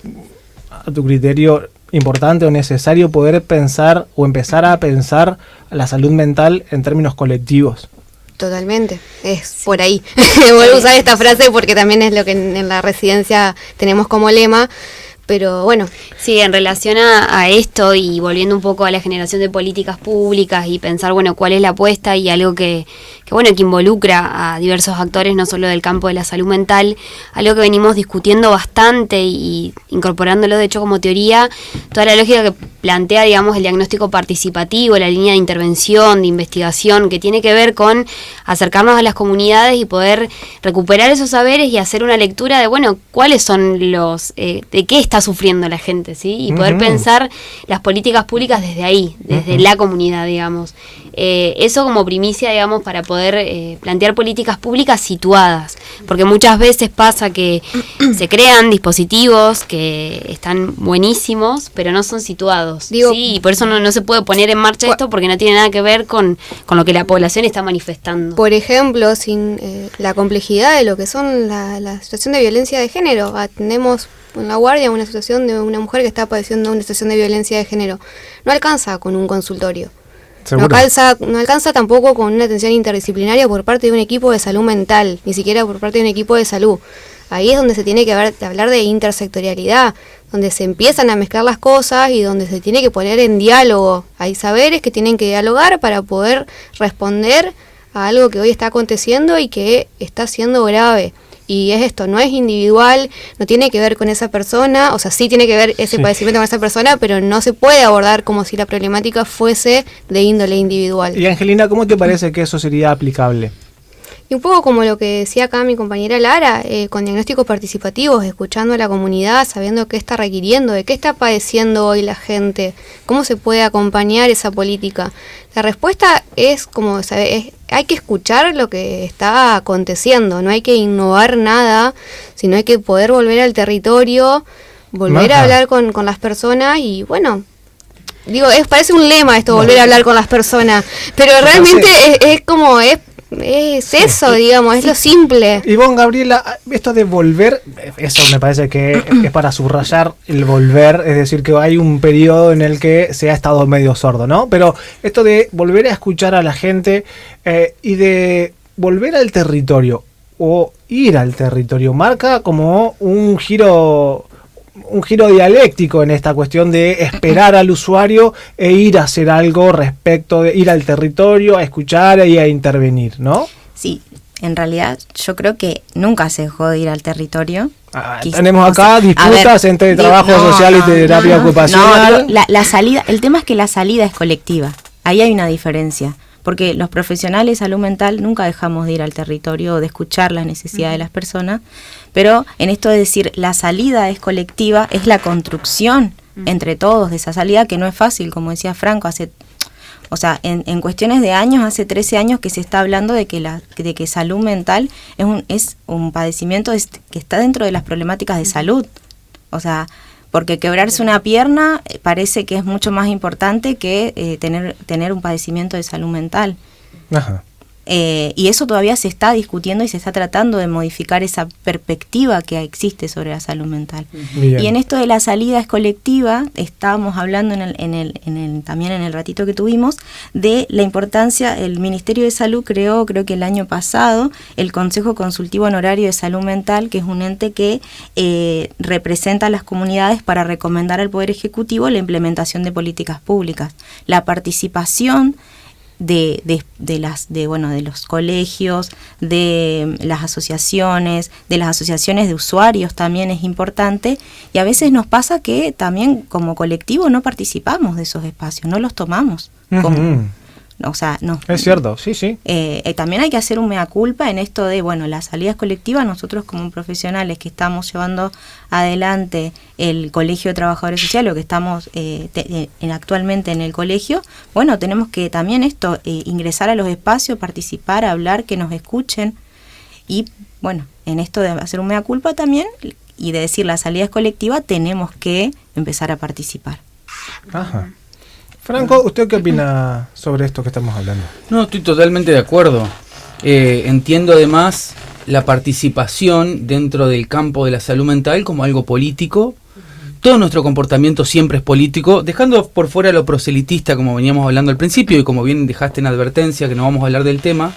a tu criterio, importante o necesario poder pensar o empezar a pensar la salud mental en términos colectivos. Totalmente, es por ahí. Voy a usar esta frase porque también es lo que en la residencia tenemos como lema, pero bueno. Sí, en relación a, esto y volviendo un poco a la generación de políticas públicas y pensar, bueno, cuál es la apuesta y algo que, que, bueno, que involucra a diversos actores, no solo del campo de la salud mental, algo que venimos discutiendo bastante y incorporándolo de hecho como teoría, toda la lógica que plantea, digamos, el diagnóstico participativo, la línea de intervención, de investigación, que tiene que ver con acercarnos a las comunidades y poder recuperar esos saberes y hacer una lectura de, bueno, cuáles son los, eh, de qué está sufriendo la gente, ¿sí? Y poder pensar las políticas públicas desde ahí, desde la comunidad, digamos. Eh, eso como primicia, digamos, para poder eh, plantear políticas públicas situadas, porque muchas veces pasa que se crean dispositivos que están buenísimos, pero no son situados sí, y por eso no, se puede poner en marcha esto porque no tiene nada que ver con, lo que la población está manifestando. Por ejemplo, sin eh, la complejidad de lo que son la, situación de violencia de género. Tenemos en la guardia una situación de una mujer que está padeciendo una situación de violencia de género. No alcanza con un consultorio. No alcanza, no alcanza tampoco con una atención interdisciplinaria por parte de un equipo de salud mental, ni siquiera por parte de un equipo de salud. Ahí es donde se tiene que hablar de intersectorialidad, donde se empiezan a mezclar las cosas y donde se tiene que poner en diálogo. Hay saberes que tienen que dialogar para poder responder a algo que hoy está aconteciendo y que está siendo grave. Y es esto, no es individual, no tiene que ver con esa persona, o sea, sí tiene que ver ese padecimiento con esa persona, pero no se puede abordar como si la problemática fuese de índole individual. Y Angelina, ¿cómo te parece que eso sería aplicable? Y un poco como lo que decía acá mi compañera Lara, eh, con diagnósticos participativos, escuchando a la comunidad, sabiendo qué está requiriendo, de qué está padeciendo hoy la gente, cómo se puede acompañar esa política. La respuesta es como, ¿sabe? hay que escuchar lo que está aconteciendo, no hay que innovar nada, sino hay que poder volver al territorio, volver a hablar con, con las personas y bueno, digo, es, parece un lema esto, volver a hablar con las personas, pero realmente es, es, como, es es eso, digamos, es lo simple. Y vos, Gabriela, esto de volver, eso me parece que es para subrayar el volver, es decir, que hay un periodo en el que se ha estado medio sordo, ¿no? Pero esto de volver a escuchar a la gente eh, y de volver al territorio o ir al territorio marca como un giro un giro dialéctico en esta cuestión de esperar al usuario e ir a hacer algo respecto de ir al territorio, a escuchar y a intervenir, ¿no? Sí, en realidad yo creo que nunca se dejó de ir al territorio. Ah, tenemos acá disputas entre trabajo social y terapia ocupacional. la, la salida, el tema es que la salida es colectiva. Ahí hay una diferencia porque los profesionales de salud mental nunca dejamos de ir al territorio o de escuchar las necesidades de las personas, pero en esto de decir la salida es colectiva, es la construcción entre todos de esa salida que no es fácil, como decía Franco, hace o sea, en, en, cuestiones de años, hace 13 años que se está hablando de que la de que salud mental es un es un padecimiento que está dentro de las problemáticas de salud. O sea, porque quebrarse una pierna eh, parece que es mucho más importante que eh, tener, tener un padecimiento de salud mental. Ajá. Eh, y eso todavía se está discutiendo y se está tratando de modificar esa perspectiva que existe sobre la salud mental. Y en esto de la salida es colectiva, estábamos hablando en el, en el, en el, también en el ratito que tuvimos, de la importancia, el Ministerio de Salud creó, creo que el año pasado, el Consejo Consultivo Honorario de Salud Mental, que es un ente que eh, representa a las comunidades para recomendar al Poder Ejecutivo la implementación de políticas públicas. La participación de, de, de, las de bueno de los colegios de las asociaciones de las asociaciones de usuarios también es importante. Y a veces nos pasa que también como colectivo no participamos de esos espacios no los tomamos como, o sea, no. Es cierto, sí, sí. Eh, eh, también hay que hacer un mea culpa en esto de, bueno, las salidas colectivas, nosotros como profesionales que estamos llevando adelante el Colegio de Trabajadores Sociales, o que estamos eh, en, actualmente en el colegio, bueno, tenemos que también esto, ingresar a los espacios, participar, hablar, que nos escuchen. Y bueno, en esto de hacer un mea culpa también y de decir las salidas colectivas, tenemos que empezar a participar. Ajá. Franco, ¿usted qué opina sobre esto que estamos hablando? No, estoy totalmente de acuerdo. Eh, entiendo además la participación dentro del campo de la salud mental como algo político. Todo nuestro comportamiento siempre es político, dejando por fuera lo proselitista, como veníamos hablando al principio, y como bien dejaste en advertencia, que no vamos a hablar del tema.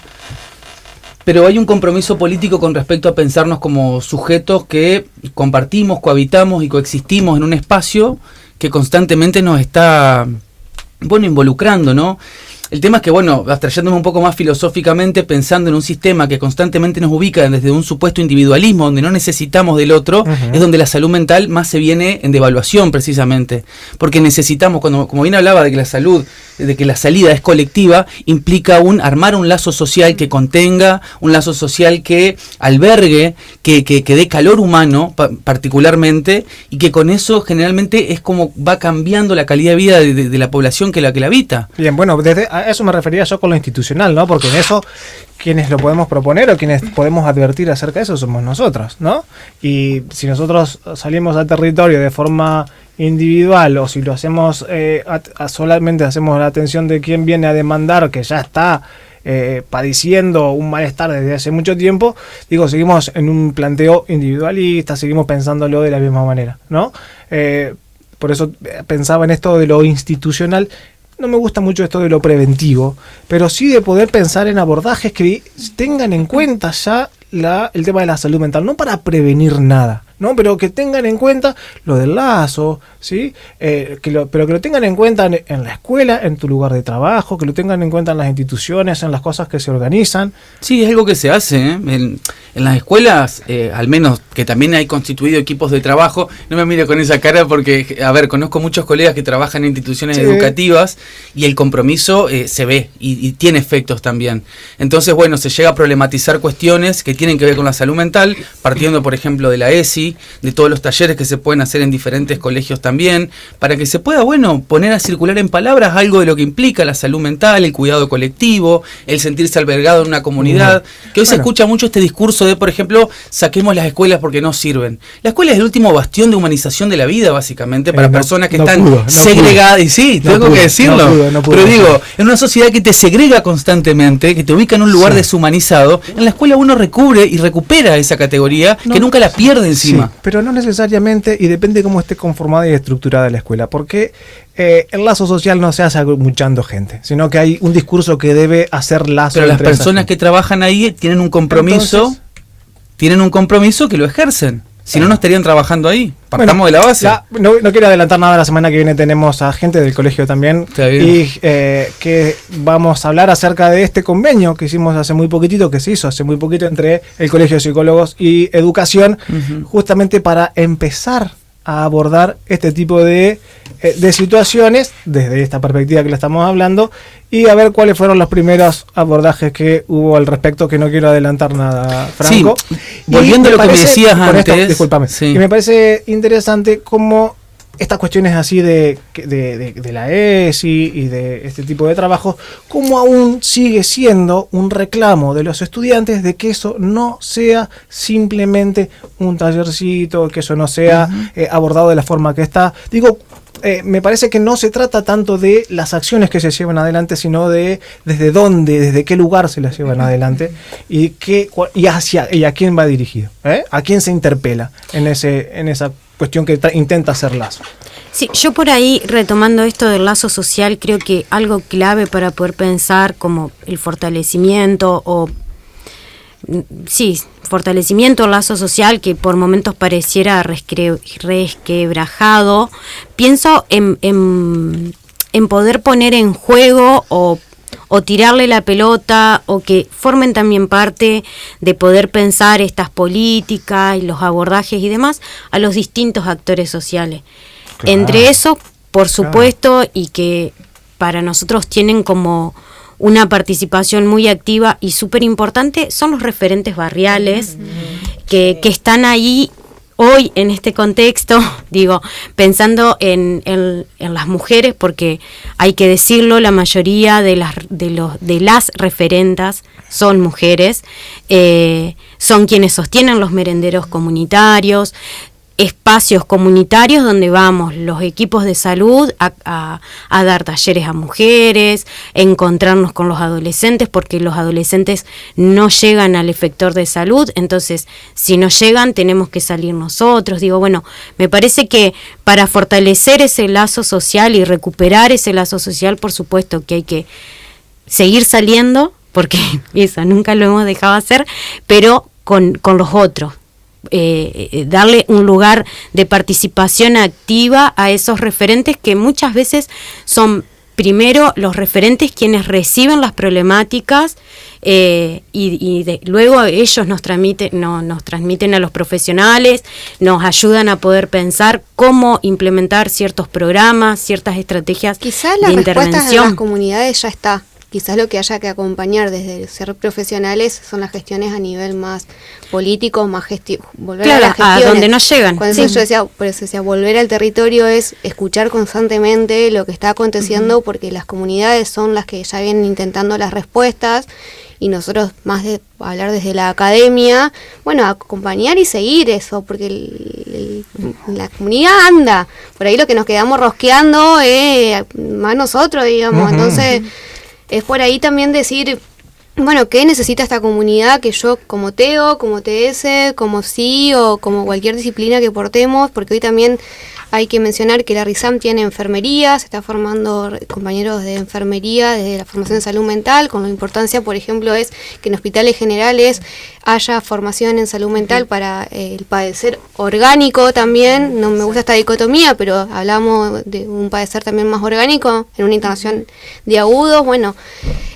Pero hay un compromiso político con respecto a pensarnos como sujetos que compartimos, cohabitamos y coexistimos en un espacio que constantemente nos está bueno, involucrando, ¿no? El tema es que, bueno, abstrayéndome un poco más filosóficamente, pensando en un sistema que constantemente nos ubica desde un supuesto individualismo, donde no necesitamos del otro, es donde la salud mental más se viene en devaluación, precisamente. Porque necesitamos, cuando, como bien hablaba de que la salud, de que la salida es colectiva, implica un armar un lazo social que contenga, un lazo social que albergue, que, que, dé calor humano, particularmente, y que con eso generalmente es como va cambiando la calidad de vida de, la población que la que la habita. Bien, bueno, desde eso me refería yo con lo institucional, ¿no? Porque en eso quienes lo podemos proponer o quienes podemos advertir acerca de eso somos nosotros, ¿no? Y si nosotros salimos al territorio de forma individual o si lo hacemos eh, solamente hacemos la atención de quien viene a demandar que ya está eh, padeciendo un malestar desde hace mucho tiempo, digo, seguimos en un planteo individualista, seguimos pensándolo de la misma manera, ¿no? Eh, por eso pensaba en esto de lo institucional no me gusta mucho esto de lo preventivo, pero sí de poder pensar en abordajes que tengan en cuenta ya la, el tema de la salud mental, no para prevenir nada, ¿no? Pero que tengan en cuenta lo del lazo, ¿sí? Eh, que lo, pero que lo tengan en cuenta en, la escuela, en tu lugar de trabajo, que lo tengan en cuenta en las instituciones, en las cosas que se organizan. Sí, es algo que se hace. ¿eh? En, las escuelas, eh, al menos que también hay constituido equipos de trabajo, no me mire con esa cara porque, a ver, conozco muchos colegas que trabajan en instituciones educativas y el compromiso se ve y, y tiene efectos también. Entonces, bueno, se llega a problematizar cuestiones que tienen que ver con la salud mental, partiendo, por ejemplo, de la ESI, de todos los talleres que se pueden hacer en diferentes colegios también, para que se pueda, bueno, poner a circular en palabras algo de lo que implica la salud mental, el cuidado colectivo, el sentirse albergado en una comunidad, que hoy se escucha mucho este discurso de, por ejemplo, saquemos las escuelas porque no sirven. La escuela es el último bastión de humanización de la vida, básicamente, para eh, personas que están segregadas, y sí, tengo que decirlo, pero digo, en una sociedad que te segrega constantemente, que te ubica en un lugar deshumanizado, en la escuela uno recubre y recupera esa categoría que nunca la pierde encima pero no necesariamente, y depende cómo esté conformada y estructurada la escuela, porque eh, el lazo social no se hace muchando gente, sino que hay un discurso que debe hacer lazo. Pero las personas que trabajan ahí tienen un compromiso, tienen un compromiso que lo ejercen. Si no, no estarían trabajando ahí. Partamos de la base. no, quiero adelantar nada. La semana que viene tenemos a gente del colegio también. Y eh, que vamos a hablar acerca de este convenio que hicimos hace muy poquitito, que se hizo hace muy poquito entre el Colegio de Psicólogos y Educación, justamente para empezar a abordar este tipo de, de, situaciones desde esta perspectiva que le estamos hablando y a ver cuáles fueron los primeros abordajes que hubo al respecto, que no quiero adelantar nada, Franco. volviendo a lo que me decías antes. discúlpame. Y me parece interesante cómo estas cuestiones así de, de, la ESI y de este tipo de trabajo, como aún sigue siendo un reclamo de los estudiantes de que eso no sea simplemente un tallercito, que eso no sea eh, abordado de la forma que está. Digo, eh, me parece que no se trata tanto de las acciones que se llevan adelante, sino de desde dónde, desde qué lugar se las llevan adelante y, qué, y, hacia, y a quién va dirigido, ¿eh? a quién se interpela en, ese, en esa cuestión que intenta hacer lazo. Sí, yo por ahí, retomando esto del lazo social, creo que algo clave para poder pensar como el fortalecimiento o sí, fortalecimiento, lazo social que por momentos pareciera resquebrajado, pienso en, en, poder poner en juego o, o, tirarle la pelota o que formen también parte de poder pensar estas políticas y los abordajes y demás a los distintos actores sociales. Entre eso, por supuesto, y que para nosotros tienen como una participación muy activa y súper importante son los referentes barriales que, que, están ahí hoy en este contexto, digo, pensando en, en, las mujeres, porque hay que decirlo, la mayoría de las, de los, de las referentas son mujeres, eh, son quienes sostienen los merenderos comunitarios, espacios comunitarios donde vamos los equipos de salud a, dar talleres a mujeres, encontrarnos con los adolescentes, porque los adolescentes no llegan al efector de salud, entonces si no llegan tenemos que salir nosotros. Digo, bueno, me parece que para fortalecer ese lazo social y recuperar ese lazo social, por supuesto que hay que seguir saliendo, porque eso nunca lo hemos dejado hacer, pero con, con los otros eh, eh, darle un lugar de participación activa a esos referentes que muchas veces son primero los referentes quienes reciben las problemáticas eh, y, luego ellos nos transmiten, no, nos transmiten a los profesionales, nos ayudan a poder pensar cómo implementar ciertos programas, ciertas estrategias Quizás las respuestas de las comunidades ya está quizás lo que haya que acompañar desde ser profesionales son las gestiones a nivel más político, más gestión, volver a, las donde no llegan. por eso decía, volver al territorio es escuchar constantemente lo que está aconteciendo, porque las comunidades son las que ya vienen intentando las respuestas y nosotros más de hablar desde la academia, bueno, acompañar y seguir eso, porque la comunidad anda, por ahí lo que nos quedamos rosqueando es más nosotros, digamos, entonces es por ahí también decir, bueno, ¿qué necesita esta comunidad que yo como TEO, como TS, como sí o como cualquier disciplina que portemos? Porque hoy también hay que mencionar que la RISAM tiene enfermería, se está formando compañeros de enfermería desde la formación de salud mental, con la importancia, por ejemplo, es que en hospitales generales haya formación en salud mental para eh, el padecer orgánico también. No me gusta esta dicotomía, pero hablamos de un padecer también más orgánico en una internación de agudos. Bueno,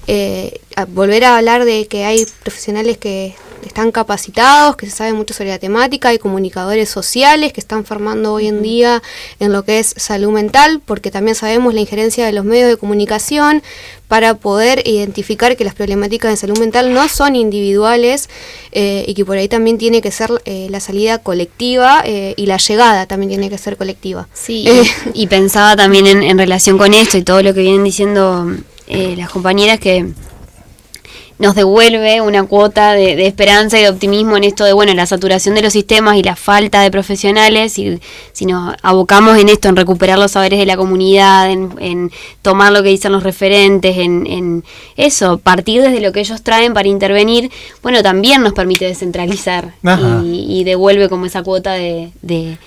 eh, volver a hablar de que hay profesionales que están capacitados, que se sabe mucho sobre la temática, hay comunicadores sociales que están formando hoy en día en lo que es salud mental, porque también sabemos la injerencia de los medios de comunicación para poder identificar que las problemáticas de salud mental no son individuales eh, y que por ahí también tiene que ser eh, la salida colectiva eh, y la llegada también tiene que ser colectiva. Sí, y, pensaba también en, en, relación con esto y todo lo que vienen diciendo las compañeras que nos devuelve una cuota de, esperanza y de optimismo en esto de, bueno, la saturación de los sistemas y la falta de profesionales, y si nos abocamos en esto, en recuperar los saberes de la comunidad, en, tomar lo que dicen los referentes, en, eso, partir desde lo que ellos traen para intervenir, bueno, también nos permite descentralizar y, devuelve como esa cuota de, de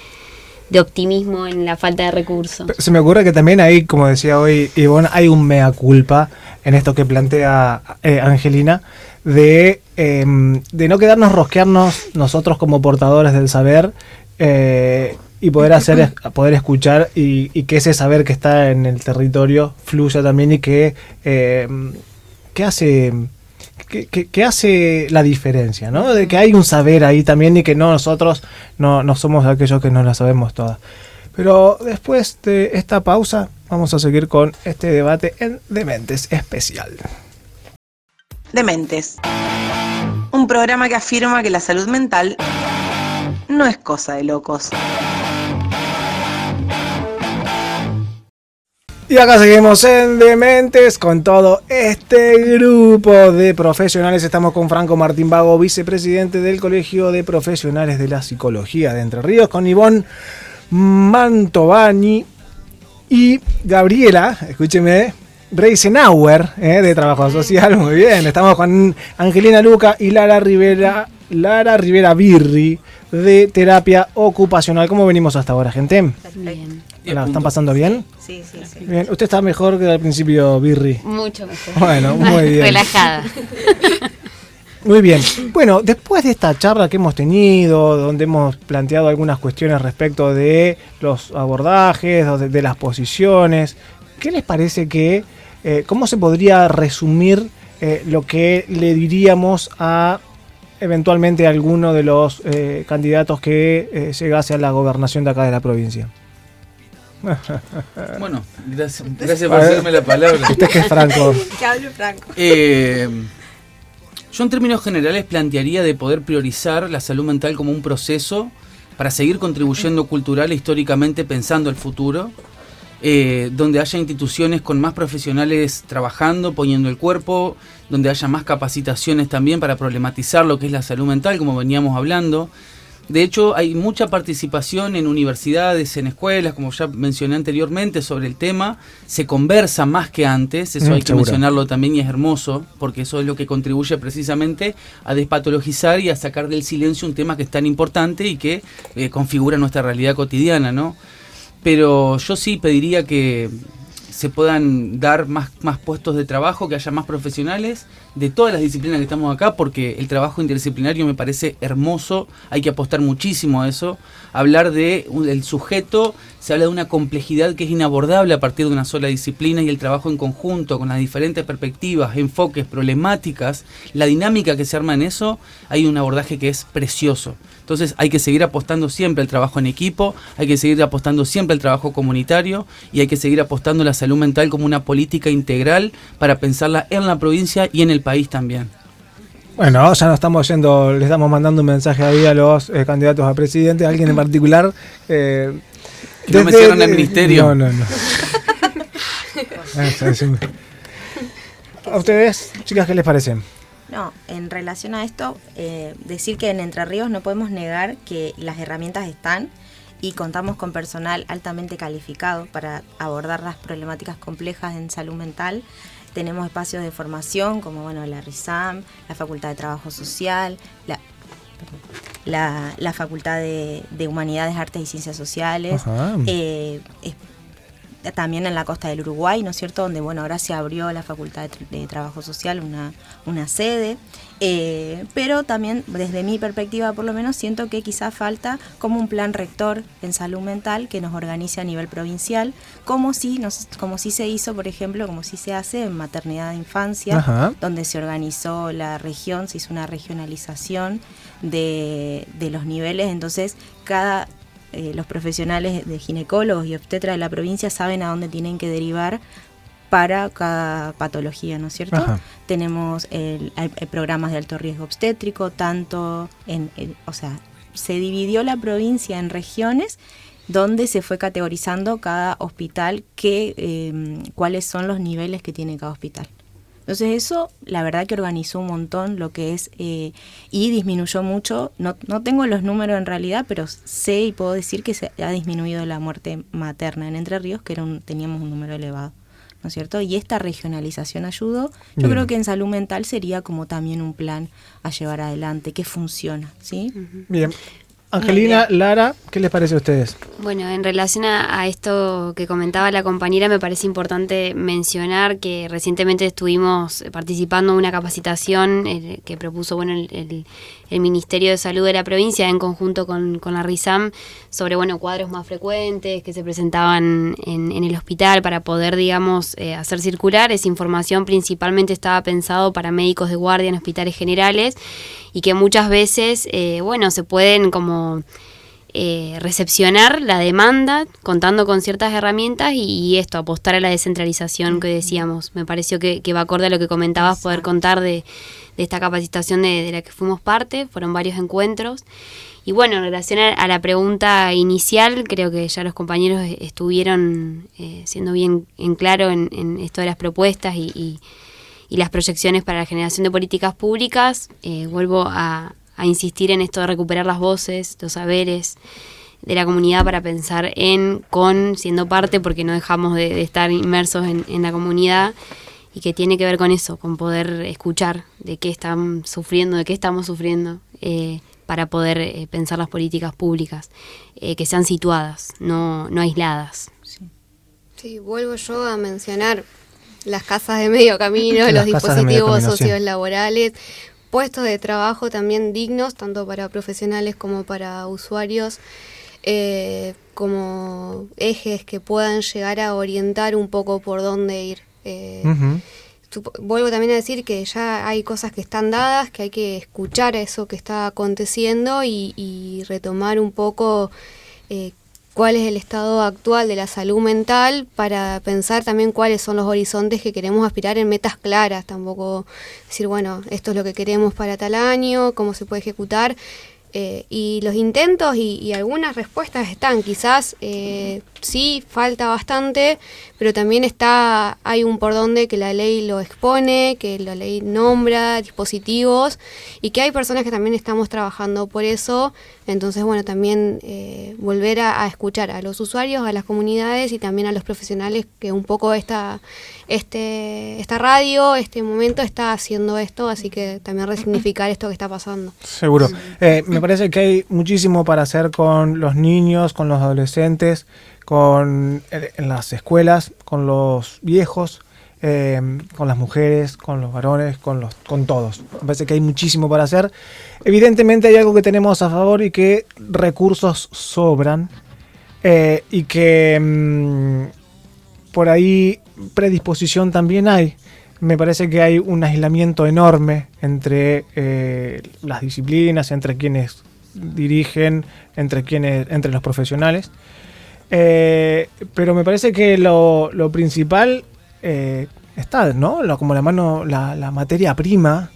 de optimismo en la falta de recursos. Se me ocurre que también hay, como decía hoy Ivonne, hay un mea culpa en esto que plantea eh, Angelina, de, em, de no quedarnos rosquearnos nosotros como portadores del saber eh, y poder hacer poder escuchar y, que ese saber que está en el territorio fluya también y que, em, que hace que, hace la diferencia, ¿no? De que hay un saber ahí también y que no nosotros no, no somos aquellos que no la sabemos todas. Pero después de esta pausa vamos a seguir con este debate en Dementes Especial. Dementes. Un programa que afirma que la salud mental no es cosa de locos. Y acá seguimos en Dementes con todo este grupo de profesionales. Estamos con Franco Martín Vago, vicepresidente del Colegio de Profesionales de la Psicología de Entre Ríos, con Ivonne Mantovani y Gabriela, escúcheme, Reisenauer, eh, de Trabajo Social. Muy bien, estamos con Angelina Luca y Lara Rivera, Lara Rivera Birri de Terapia Ocupacional. ¿Cómo venimos hasta ahora, gente? Bien. ¿La están pasando bien? Sí, sí, sí. Bien, usted está mejor que al principio, Birri. Mucho mejor. Bueno, muy bien. Relajada. Muy bien. Bueno, después de esta charla que hemos tenido, donde hemos planteado algunas cuestiones respecto de los abordajes, de, de las posiciones, ¿qué les parece que, eh, cómo se podría resumir eh, lo que le diríamos a eventualmente alguno de los eh, candidatos que eh, llegase a la gobernación de acá de la provincia? Bueno, gracias, gracias por hacerme la palabra. Usted que es franco. Que hable Franco. Eh, yo en términos generales plantearía de poder priorizar la salud mental como un proceso para seguir contribuyendo cultural e históricamente pensando el futuro, eh, donde haya instituciones con más profesionales trabajando, poniendo el cuerpo, donde haya más capacitaciones también para problematizar lo que es la salud mental, como veníamos hablando. De hecho, hay mucha participación en universidades, en escuelas, como ya mencioné anteriormente, sobre el tema. Se conversa más que antes, eso Mm, hay que seguro. mencionarlo también y es hermoso, porque eso es lo que contribuye precisamente a despatologizar y a sacar del silencio un tema que es tan importante y que eh, configura nuestra realidad cotidiana, ¿no? Pero yo sí pediría que se puedan dar más, más puestos de trabajo, que haya más profesionales de todas las disciplinas que estamos acá, porque el trabajo interdisciplinario me parece hermoso, hay que apostar muchísimo a eso. Hablar de un- del sujeto, se habla de una complejidad que es inabordable a partir de una sola disciplina y el trabajo en conjunto, con las diferentes perspectivas, enfoques, problemáticas, la dinámica que se arma en eso, hay un abordaje que es precioso. Entonces hay que seguir apostando siempre al trabajo en equipo, hay que seguir apostando siempre al trabajo comunitario y hay que seguir apostando a la salud mental como una política integral para pensarla en la provincia y en el país también. Bueno, ya nos estamos yendo, le estamos mandando un mensaje ahí a los eh, candidatos a presidente, a alguien en particular. eh, Que no me cierren el ministerio. No, no, no. Eso. ¿A ustedes, chicas, qué les parece? No, en relación a esto, eh, decir que en Entre Ríos no podemos negar que las herramientas están y contamos con personal altamente calificado para abordar las problemáticas complejas en salud mental. Tenemos espacios de formación como bueno, la RISAM, la Facultad de Trabajo Social, la, la, la Facultad de, de Humanidades, Artes y Ciencias Sociales. Eh, es- también en la costa del Uruguay, ¿no es cierto? Donde, bueno, ahora se abrió la Facultad de, de Trabajo Social, una, una sede. Eh, pero también, desde mi perspectiva por lo menos, siento que quizá falta como un plan rector en salud mental que nos organice a nivel provincial, como si, nos, como si se hizo, por ejemplo, como si se hace en maternidad de infancia, Ajá. donde se organizó la región, se hizo una regionalización de, de los niveles, entonces cada eh, los profesionales de ginecólogos y obstetras de la provincia saben a dónde tienen que derivar para cada patología, ¿no es cierto? Ajá. Tenemos el, programas de alto riesgo obstétrico, tanto en, en- o sea, se dividió la provincia en regiones donde se fue categorizando cada hospital qué, eh, cuáles son los niveles que tiene cada hospital. Entonces eso, la verdad que organizó un montón lo que es eh, y disminuyó mucho, no, no tengo los números en realidad, pero sé y puedo decir que se ha disminuido la muerte materna en Entre Ríos, que era un- teníamos un número elevado, ¿no es cierto? Y esta regionalización ayudó. Yo Bien. creo que en salud mental sería como también un plan a llevar adelante, que funciona, ¿sí? Bien. Angelina, Lara, ¿qué les parece a ustedes? Bueno, en relación a, a esto que comentaba la compañera, me parece importante mencionar que recientemente estuvimos participando en una capacitación eh, que propuso bueno el, el- el Ministerio de Salud de la provincia en conjunto con, con la RISAM sobre bueno cuadros más frecuentes que se presentaban en, en el hospital para poder digamos eh, hacer circular. Esa información principalmente estaba pensado para médicos de guardia en hospitales generales y que muchas veces eh, bueno se pueden como eh, recepcionar la demanda contando con ciertas herramientas y, y esto, apostar a la descentralización que decíamos. Me pareció que, que va acorde a lo que comentabas, poder contar de, de esta capacitación de, de la que fuimos parte, fueron varios encuentros. y bueno, en relación a, la pregunta inicial, creo que ya los compañeros estuvieron eh, siendo bien en claro en, esto de las propuestas y, las proyecciones para la generación de políticas públicas. Eh, vuelvo a, insistir en esto de recuperar las voces, los saberes de la comunidad para pensar en, con, siendo parte, porque no dejamos de, estar inmersos en, la comunidad y que tiene que ver con eso, con poder escuchar de qué están sufriendo, de qué estamos sufriendo, eh, para poder eh, pensar las políticas públicas, que sean situadas, no, no aisladas. Sí. vuelvo yo a mencionar las casas de medio camino, los dispositivos sociolaborales, laborales, puestos de trabajo también dignos, tanto para profesionales como para usuarios, eh, como ejes que puedan llegar a orientar un poco por dónde ir. Vuelvo también a decir que ya hay cosas que están dadas, que hay que escuchar eso que está aconteciendo y, retomar un poco eh, cuál es el estado actual de la salud mental para pensar también cuáles son los horizontes que queremos aspirar en metas claras, tampoco decir, bueno, esto es lo que queremos para tal año, cómo se puede ejecutar. Eh, y los intentos y, algunas respuestas están, quizás eh, sí falta bastante, pero también está, hay un por donde que la ley lo expone, que la ley nombra dispositivos y que hay personas que también estamos trabajando por eso. Entonces, bueno, también eh, volver a, escuchar a los usuarios, a las comunidades y también a los profesionales que un poco esta, este, esta radio, este momento está haciendo esto, así que también resignificar esto que está pasando. Seguro. Eh, me parece que hay muchísimo para hacer con los niños, con los adolescentes con, eh, en las escuelas, con los viejos, eh, con las mujeres, con los varones, con, los, con todos. Me parece que hay muchísimo para hacer. Evidentemente hay algo que tenemos a favor y que recursos sobran eh, y que mm, por ahí predisposición también hay. Me parece que hay un aislamiento enorme entre las disciplinas, entre quienes dirigen, entre quienes, entre los profesionales. Eh, pero me parece que lo, principal eh, está, ¿no? como la mano, la, materia prima,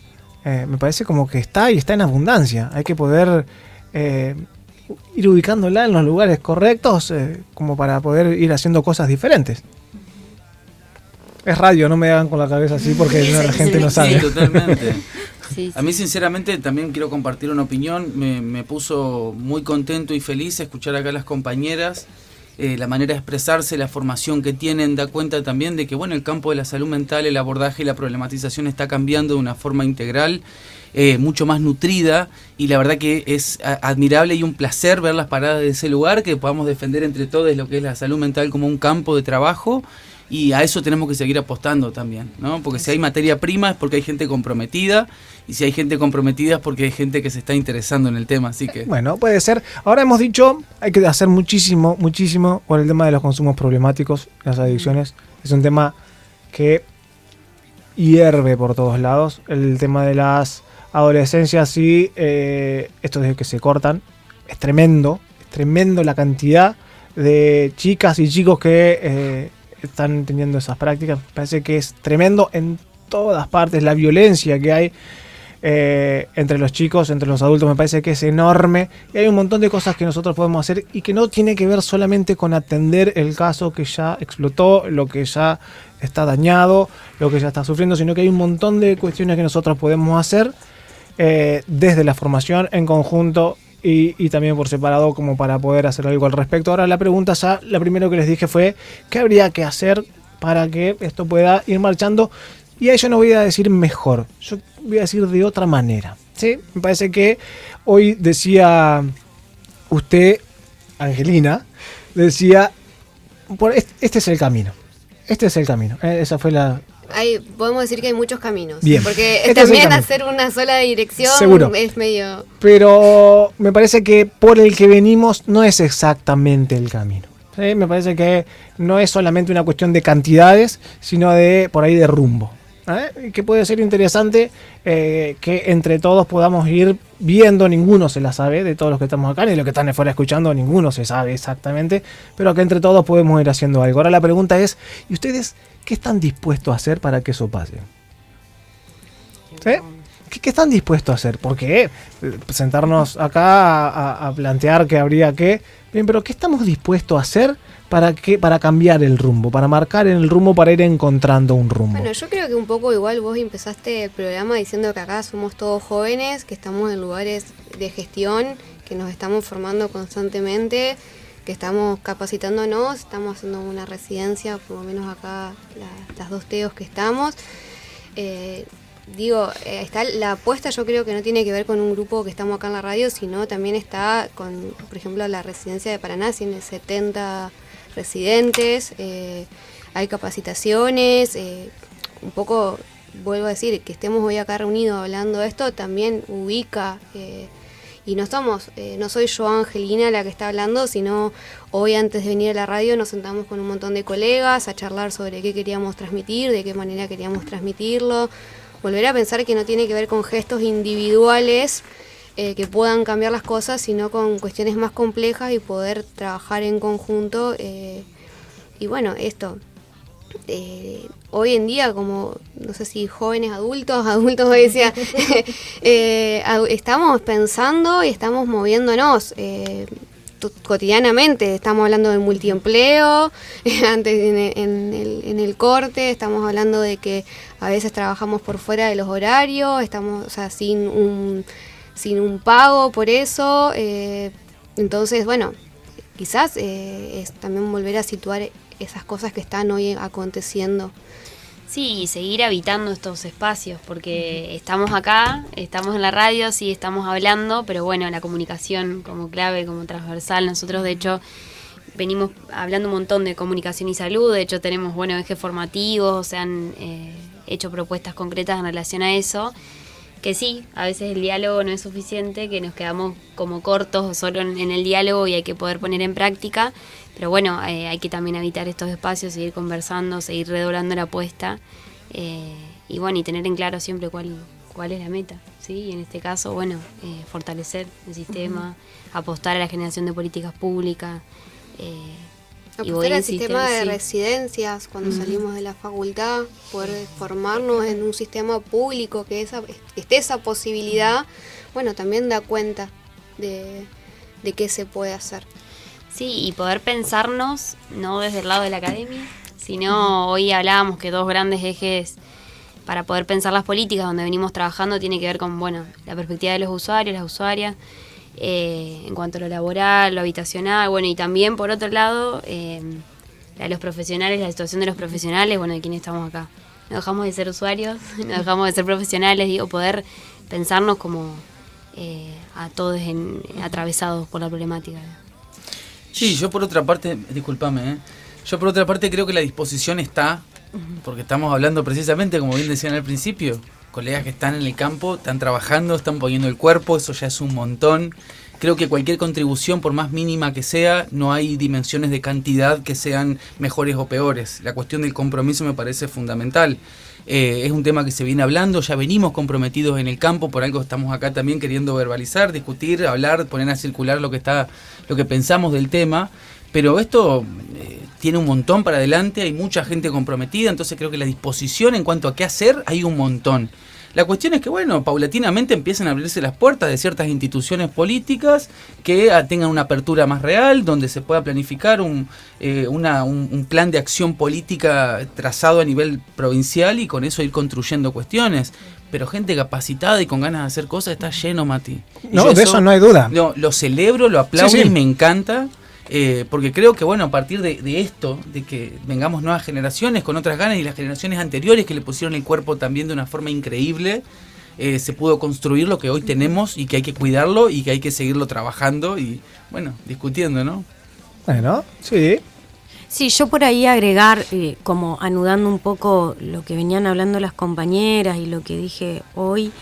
eh, me parece como que está y está en abundancia. Hay que poder ir ubicándola en los lugares correctos como para poder ir haciendo cosas diferentes. Es radio, no me hagan con la cabeza así porque la gente no sabe. Sí, totalmente. A mí sinceramente también quiero compartir una opinión. Me, me, puso muy contento y feliz escuchar acá a las compañeras eh, la manera de expresarse, la formación que tienen, da cuenta también de que bueno, el campo de la salud mental, el abordaje y la problematización está cambiando de una forma integral. Eh, mucho más nutrida y la verdad que es admirable y un placer ver las paradas de ese lugar, que podamos defender entre todos lo que es la salud mental como un campo de trabajo y a eso tenemos que seguir apostando también, ¿no? Porque si hay materia prima es porque hay gente comprometida y si hay gente comprometida es porque hay gente que se está interesando en el tema, así que... Bueno, puede ser. Ahora hemos dicho, hay que hacer muchísimo, muchísimo por el tema de los consumos problemáticos, las adicciones. Es un tema que hierve por todos lados. El tema de las adolescencias y eh, esto de que se cortan, es tremendo, es tremendo la cantidad de chicas y chicos que... Eh, están teniendo esas prácticas. Parece que es tremendo en todas partes. La violencia que hay eh, entre los chicos, entre los adultos, me parece que es enorme. Y hay un montón de cosas que nosotros podemos hacer y que no tiene que ver solamente con atender el caso que ya explotó, lo que ya está dañado, lo que ya está sufriendo, sino que hay un montón de cuestiones que nosotros podemos hacer eh, desde la formación en conjunto y, también por separado como para poder hacer algo al respecto. Ahora la pregunta ya, la primero que les dije fue, ¿qué habría que hacer para que esto pueda ir marchando? Y a eso no voy a decir mejor, yo voy a decir de otra manera. ¿sí? Me parece que hoy decía usted, Angelina, decía, este es el camino. Este es el camino. Eh, esa fue la, podemos decir que hay muchos caminos. Porque este también hacer una sola dirección es medio. Pero me parece que por el que venimos no es exactamente el camino. Me parece que no es solamente una cuestión de cantidades, sino de por ahí de rumbo. ¿eh? Que puede ser interesante eh, que entre todos podamos ir viendo, ninguno se la sabe de todos los que estamos acá, ni los que están afuera escuchando, ninguno se sabe exactamente, pero que entre todos podemos ir haciendo algo. Ahora la pregunta es, ¿y ustedes qué están dispuestos a hacer para que eso pase? ¿Sí? ¿qué, están dispuestos a hacer? Porque eh, sentarnos acá a, plantear que habría que... Bien, pero ¿qué estamos dispuestos a hacer para, que, para cambiar el rumbo, para marcar el rumbo, para ir encontrando un rumbo? Bueno, yo creo que un poco igual vos empezaste el programa diciendo que acá somos todos jóvenes, que estamos en lugares de gestión, que nos estamos formando constantemente que estamos capacitándonos, estamos haciendo una residencia, por lo menos acá las dos teos que estamos. Eh, digo, eh, está la apuesta yo creo que no tiene que ver con un grupo que estamos acá en la radio, sino también está con, por ejemplo, la residencia de Paraná, tiene 70 residentes, eh, hay capacitaciones, un poco, vuelvo a decir, que estemos hoy acá reunidos hablando de esto, también ubica y no estamos, eh, no soy yo Angelina la que está hablando, sino hoy antes de venir a la radio nos sentamos con un montón de colegas a charlar sobre qué queríamos transmitir, de qué manera queríamos transmitirlo, volver a pensar que no tiene que ver con gestos individuales eh, que puedan cambiar las cosas, sino con cuestiones más complejas y poder trabajar en conjunto. Eh, y bueno, esto, eh, hoy en día, como no sé si jóvenes adultos, adultos decía, eh, estamos pensando y estamos moviéndonos. Eh, cotidianamente estamos hablando del multiempleo, antes en, el, corte, estamos hablando de que a veces trabajamos por fuera de los horarios, estamos sin, un, sin un pago por eso. entonces, bueno, quizás es también volver a situar esas cosas que están hoy aconteciendo. Sí, y seguir habitando estos espacios, porque estamos acá, estamos en la radio, sí, estamos hablando, pero bueno, la comunicación como clave, como transversal, nosotros de hecho venimos hablando un montón de comunicación y salud, de hecho tenemos, bueno, ejes formativos, se han eh, hecho propuestas concretas en relación a eso, que sí, a veces el diálogo no es suficiente, que nos quedamos como cortos solo en el diálogo y hay que poder poner en práctica, pero bueno, eh, hay que también habitar estos espacios, seguir conversando, seguir redoblando la apuesta eh, y bueno, y tener en claro siempre cuál, cuál es la meta. ¿sí? Y en este caso, bueno, eh, fortalecer el sistema, apostar a la generación de políticas públicas. Apostar al sistema de residencias cuando salimos de la facultad, poder formarnos en un sistema público que, esa, esté esa posibilidad, bueno, también da cuenta de, de qué se puede hacer. Sí, y poder pensarnos, no desde el lado de la academia, sino hoy hablábamos que dos grandes ejes para poder pensar las políticas donde venimos trabajando tiene que ver con, bueno, la perspectiva de los usuarios, las usuarias, eh, en cuanto a lo laboral, lo habitacional, bueno, y también por otro lado, eh, la de los profesionales, la situación de los profesionales, bueno, de quienes estamos acá. No dejamos de ser usuarios, no dejamos de ser profesionales, digo, poder pensarnos como eh, a todos atravesados por la problemática. Sí, yo por otra parte, discúlpame, ¿eh? yo por otra parte creo que la disposición está, porque estamos hablando precisamente, como bien decían al principio, colegas que están en el campo, están trabajando, están poniendo el cuerpo, eso ya es un montón. Creo que cualquier contribución, por más mínima que sea, no hay dimensiones de cantidad que sean mejores o peores. La cuestión del compromiso me parece fundamental. Eh, es un tema que se viene hablando, ya venimos comprometidos en el campo, por algo estamos acá también queriendo verbalizar, discutir, hablar, poner a circular lo que está, lo que pensamos del tema. Pero esto eh, tiene un montón para adelante, hay mucha gente comprometida, entonces creo que la disposición en cuanto a qué hacer hay un montón. La cuestión es que, bueno, paulatinamente empiezan a abrirse las puertas de ciertas instituciones políticas que ah, tengan una apertura más real, donde se pueda planificar un, eh, un, plan de acción política trazado a nivel provincial y con eso ir construyendo cuestiones. Pero gente capacitada y con ganas de hacer cosas está lleno, Mati. no, de eso, no hay duda. No, lo celebro, lo aplaudo y me encanta. Eh, porque creo que, bueno, a partir de, esto, de que vengamos nuevas generaciones con otras ganas y las generaciones anteriores que le pusieron el cuerpo también de una forma increíble, eh, se pudo construir lo que hoy tenemos y que hay que cuidarlo y que hay que seguirlo trabajando y, bueno, discutiendo, ¿no? Bueno, sí. Sí, yo por ahí agregar, eh, como anudando un poco lo que venían hablando las compañeras y lo que dije hoy,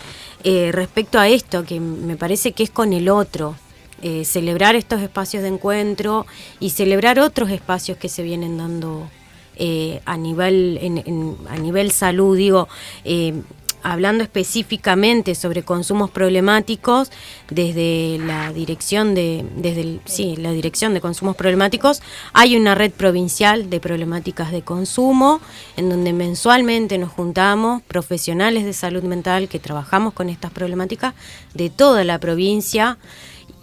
respecto a esto, que me parece que es con el otro, eh, celebrar estos espacios de encuentro y celebrar otros espacios que se vienen dando eh, a nivel a nivel salud digo eh, hablando específicamente sobre consumos problemáticos, desde la dirección de, desde sí, la dirección de consumos problemáticos, hay una red provincial de problemáticas de consumo, en donde mensualmente nos juntamos profesionales de salud mental que trabajamos con estas problemáticas de toda la provincia.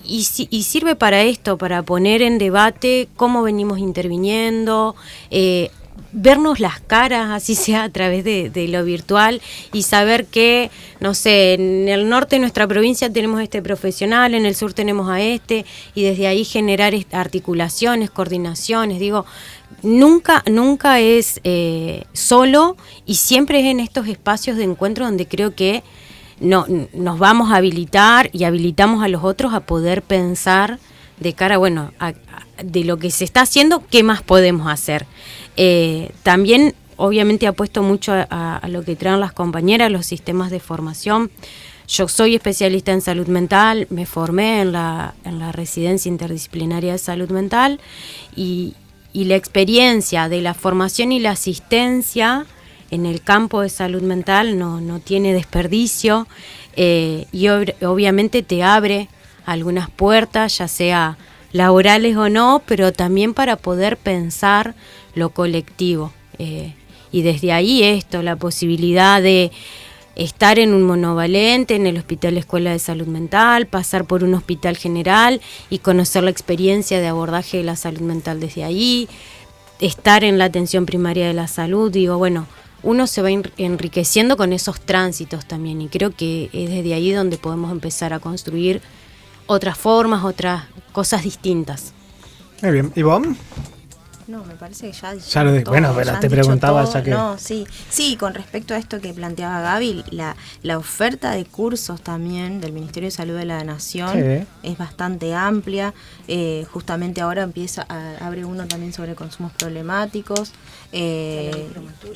Y, y, sirve para esto, para poner en debate cómo venimos interviniendo, eh, vernos las caras, así sea a través de, lo virtual, y saber que, no sé, en el norte de nuestra provincia tenemos este profesional, en el sur tenemos a este, y desde ahí generar articulaciones, coordinaciones, digo, nunca, nunca es eh, solo y siempre es en estos espacios de encuentro donde creo que no, nos vamos a habilitar y habilitamos a los otros a poder pensar de cara, bueno, de lo que se está haciendo, ¿qué más podemos hacer? Eh, también, obviamente, apuesto mucho a, lo que traen las compañeras, los sistemas de formación. Yo soy especialista en salud mental, me formé en la, en la residencia interdisciplinaria de salud mental y, la experiencia de la formación y la asistencia en el campo de salud mental no, no tiene desperdicio eh, y obviamente te abre algunas puertas, ya sea laborales o no, pero también para poder pensar lo colectivo. Eh, y desde ahí esto, la posibilidad de estar en un monovalente, en el Hospital Escuela de Salud Mental, pasar por un hospital general y conocer la experiencia de abordaje de la salud mental desde ahí, estar en la atención primaria de la salud, digo, bueno, uno se va enriqueciendo con esos tránsitos también y creo que es desde ahí donde podemos empezar a construir otras formas, otras cosas distintas. Muy bien, ¿Ivonne? No, me parece que ya. ya lo bueno, pero te preguntaba ya que. No, sí. Sí, con respecto a esto que planteaba Gaby, la, la oferta de cursos también del Ministerio de Salud de la Nación es bastante amplia. Eh, justamente ahora empieza, abre uno también sobre consumos problemáticos. Eh,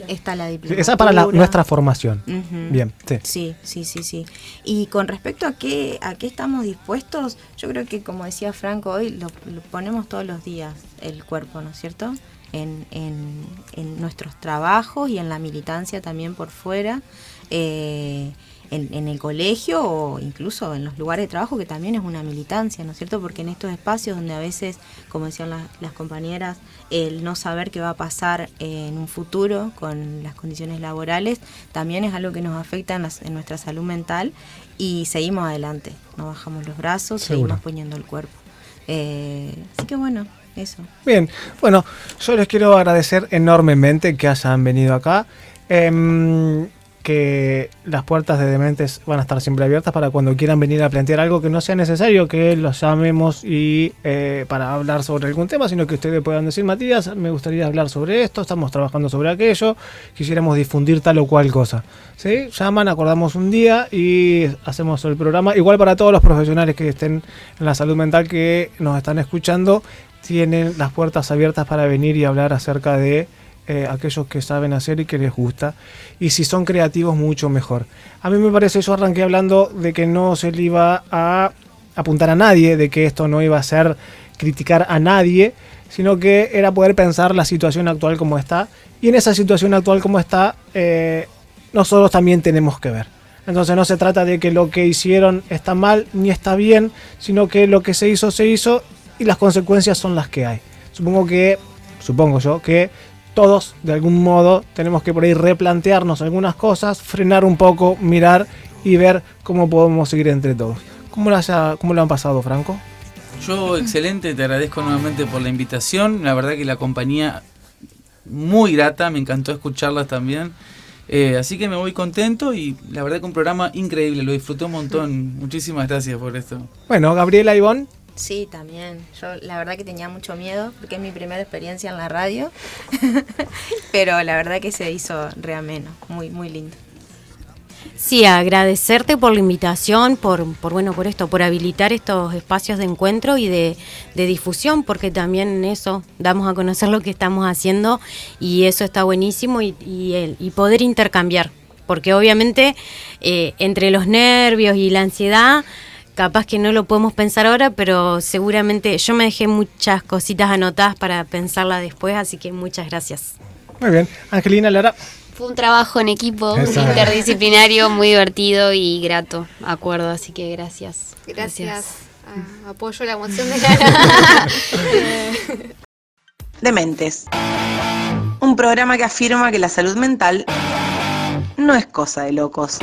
está la diplomatura. Esa para nuestra formación. Bien, sí. sí. Sí, sí, Y con respecto a qué, a qué estamos dispuestos, yo creo que como decía Franco hoy, lo ponemos todos los días el cuerpo, ¿no es cierto? En, en, en, nuestros trabajos y en la militancia también por fuera, eh, en, el colegio o incluso en los lugares de trabajo, que también es una militancia, ¿no es cierto? Porque en estos espacios donde a veces, como decían las, compañeras, el no saber qué va a pasar en un futuro con las condiciones laborales, también es algo que nos afecta en, nuestra salud mental y seguimos adelante, no bajamos los brazos, seguimos poniendo el cuerpo. Eh, así que bueno, eso. Bien, bueno, yo les quiero agradecer enormemente que hayan venido acá. Em, que las puertas de Dementes van a estar siempre abiertas para cuando quieran venir a plantear algo que no sea necesario que los llamemos y eh, para hablar sobre algún tema, sino que ustedes puedan decir, Matías, me gustaría hablar sobre esto, estamos trabajando sobre aquello, quisiéramos difundir tal o cual cosa. ¿Sí? Llaman, acordamos un día y hacemos el programa. Igual para todos los profesionales que estén en la salud mental que nos están escuchando, tienen las puertas abiertas para venir y hablar acerca de eh, aquellos que saben hacer y que les gusta. Y si son creativos, mucho mejor. A mí me parece, yo arranqué hablando de que no se le iba a apuntar a nadie, de que esto no iba a ser criticar a nadie, sino que era poder pensar la situación actual como está. Y en esa situación actual como está, eh, nosotros también tenemos que ver. Entonces no se trata de que lo que hicieron está mal ni está bien, sino que lo que se hizo se hizo y las consecuencias son las que hay. Supongo que, supongo yo, que todos de algún modo tenemos que por ahí replantearnos algunas cosas, frenar un poco, mirar y ver cómo podemos seguir entre todos. ¿Cómo lo, cómo lo han pasado, Franco? Yo excelente, te agradezco nuevamente por la invitación. La verdad que la compañía muy grata, me encantó escucharlas también. Eh, así que me voy contento y la verdad que un programa increíble, lo disfruté un montón. Muchísimas gracias por esto. Bueno, Gabriela Ivonne. Sí, también. Yo la verdad que tenía mucho miedo porque es mi primera experiencia en la radio, pero la verdad que se hizo reameno, muy muy lindo. Sí, agradecerte por la invitación, por, por bueno, por esto, por habilitar estos espacios de encuentro y de, difusión, porque también en eso damos a conocer lo que estamos haciendo y eso está buenísimo y, y, poder intercambiar, porque obviamente eh, entre los nervios y la ansiedad capaz que no lo podemos pensar ahora, pero seguramente yo me dejé muchas cositas anotadas para pensarla después, así que muchas gracias. Muy bien. Angelina Lara, fue un trabajo en equipo interdisciplinario muy divertido y grato, acuerdo, así que gracias. Gracias. Ah, apoyo la moción de la... Dementes. Un programa que afirma que la salud mental no es cosa de locos.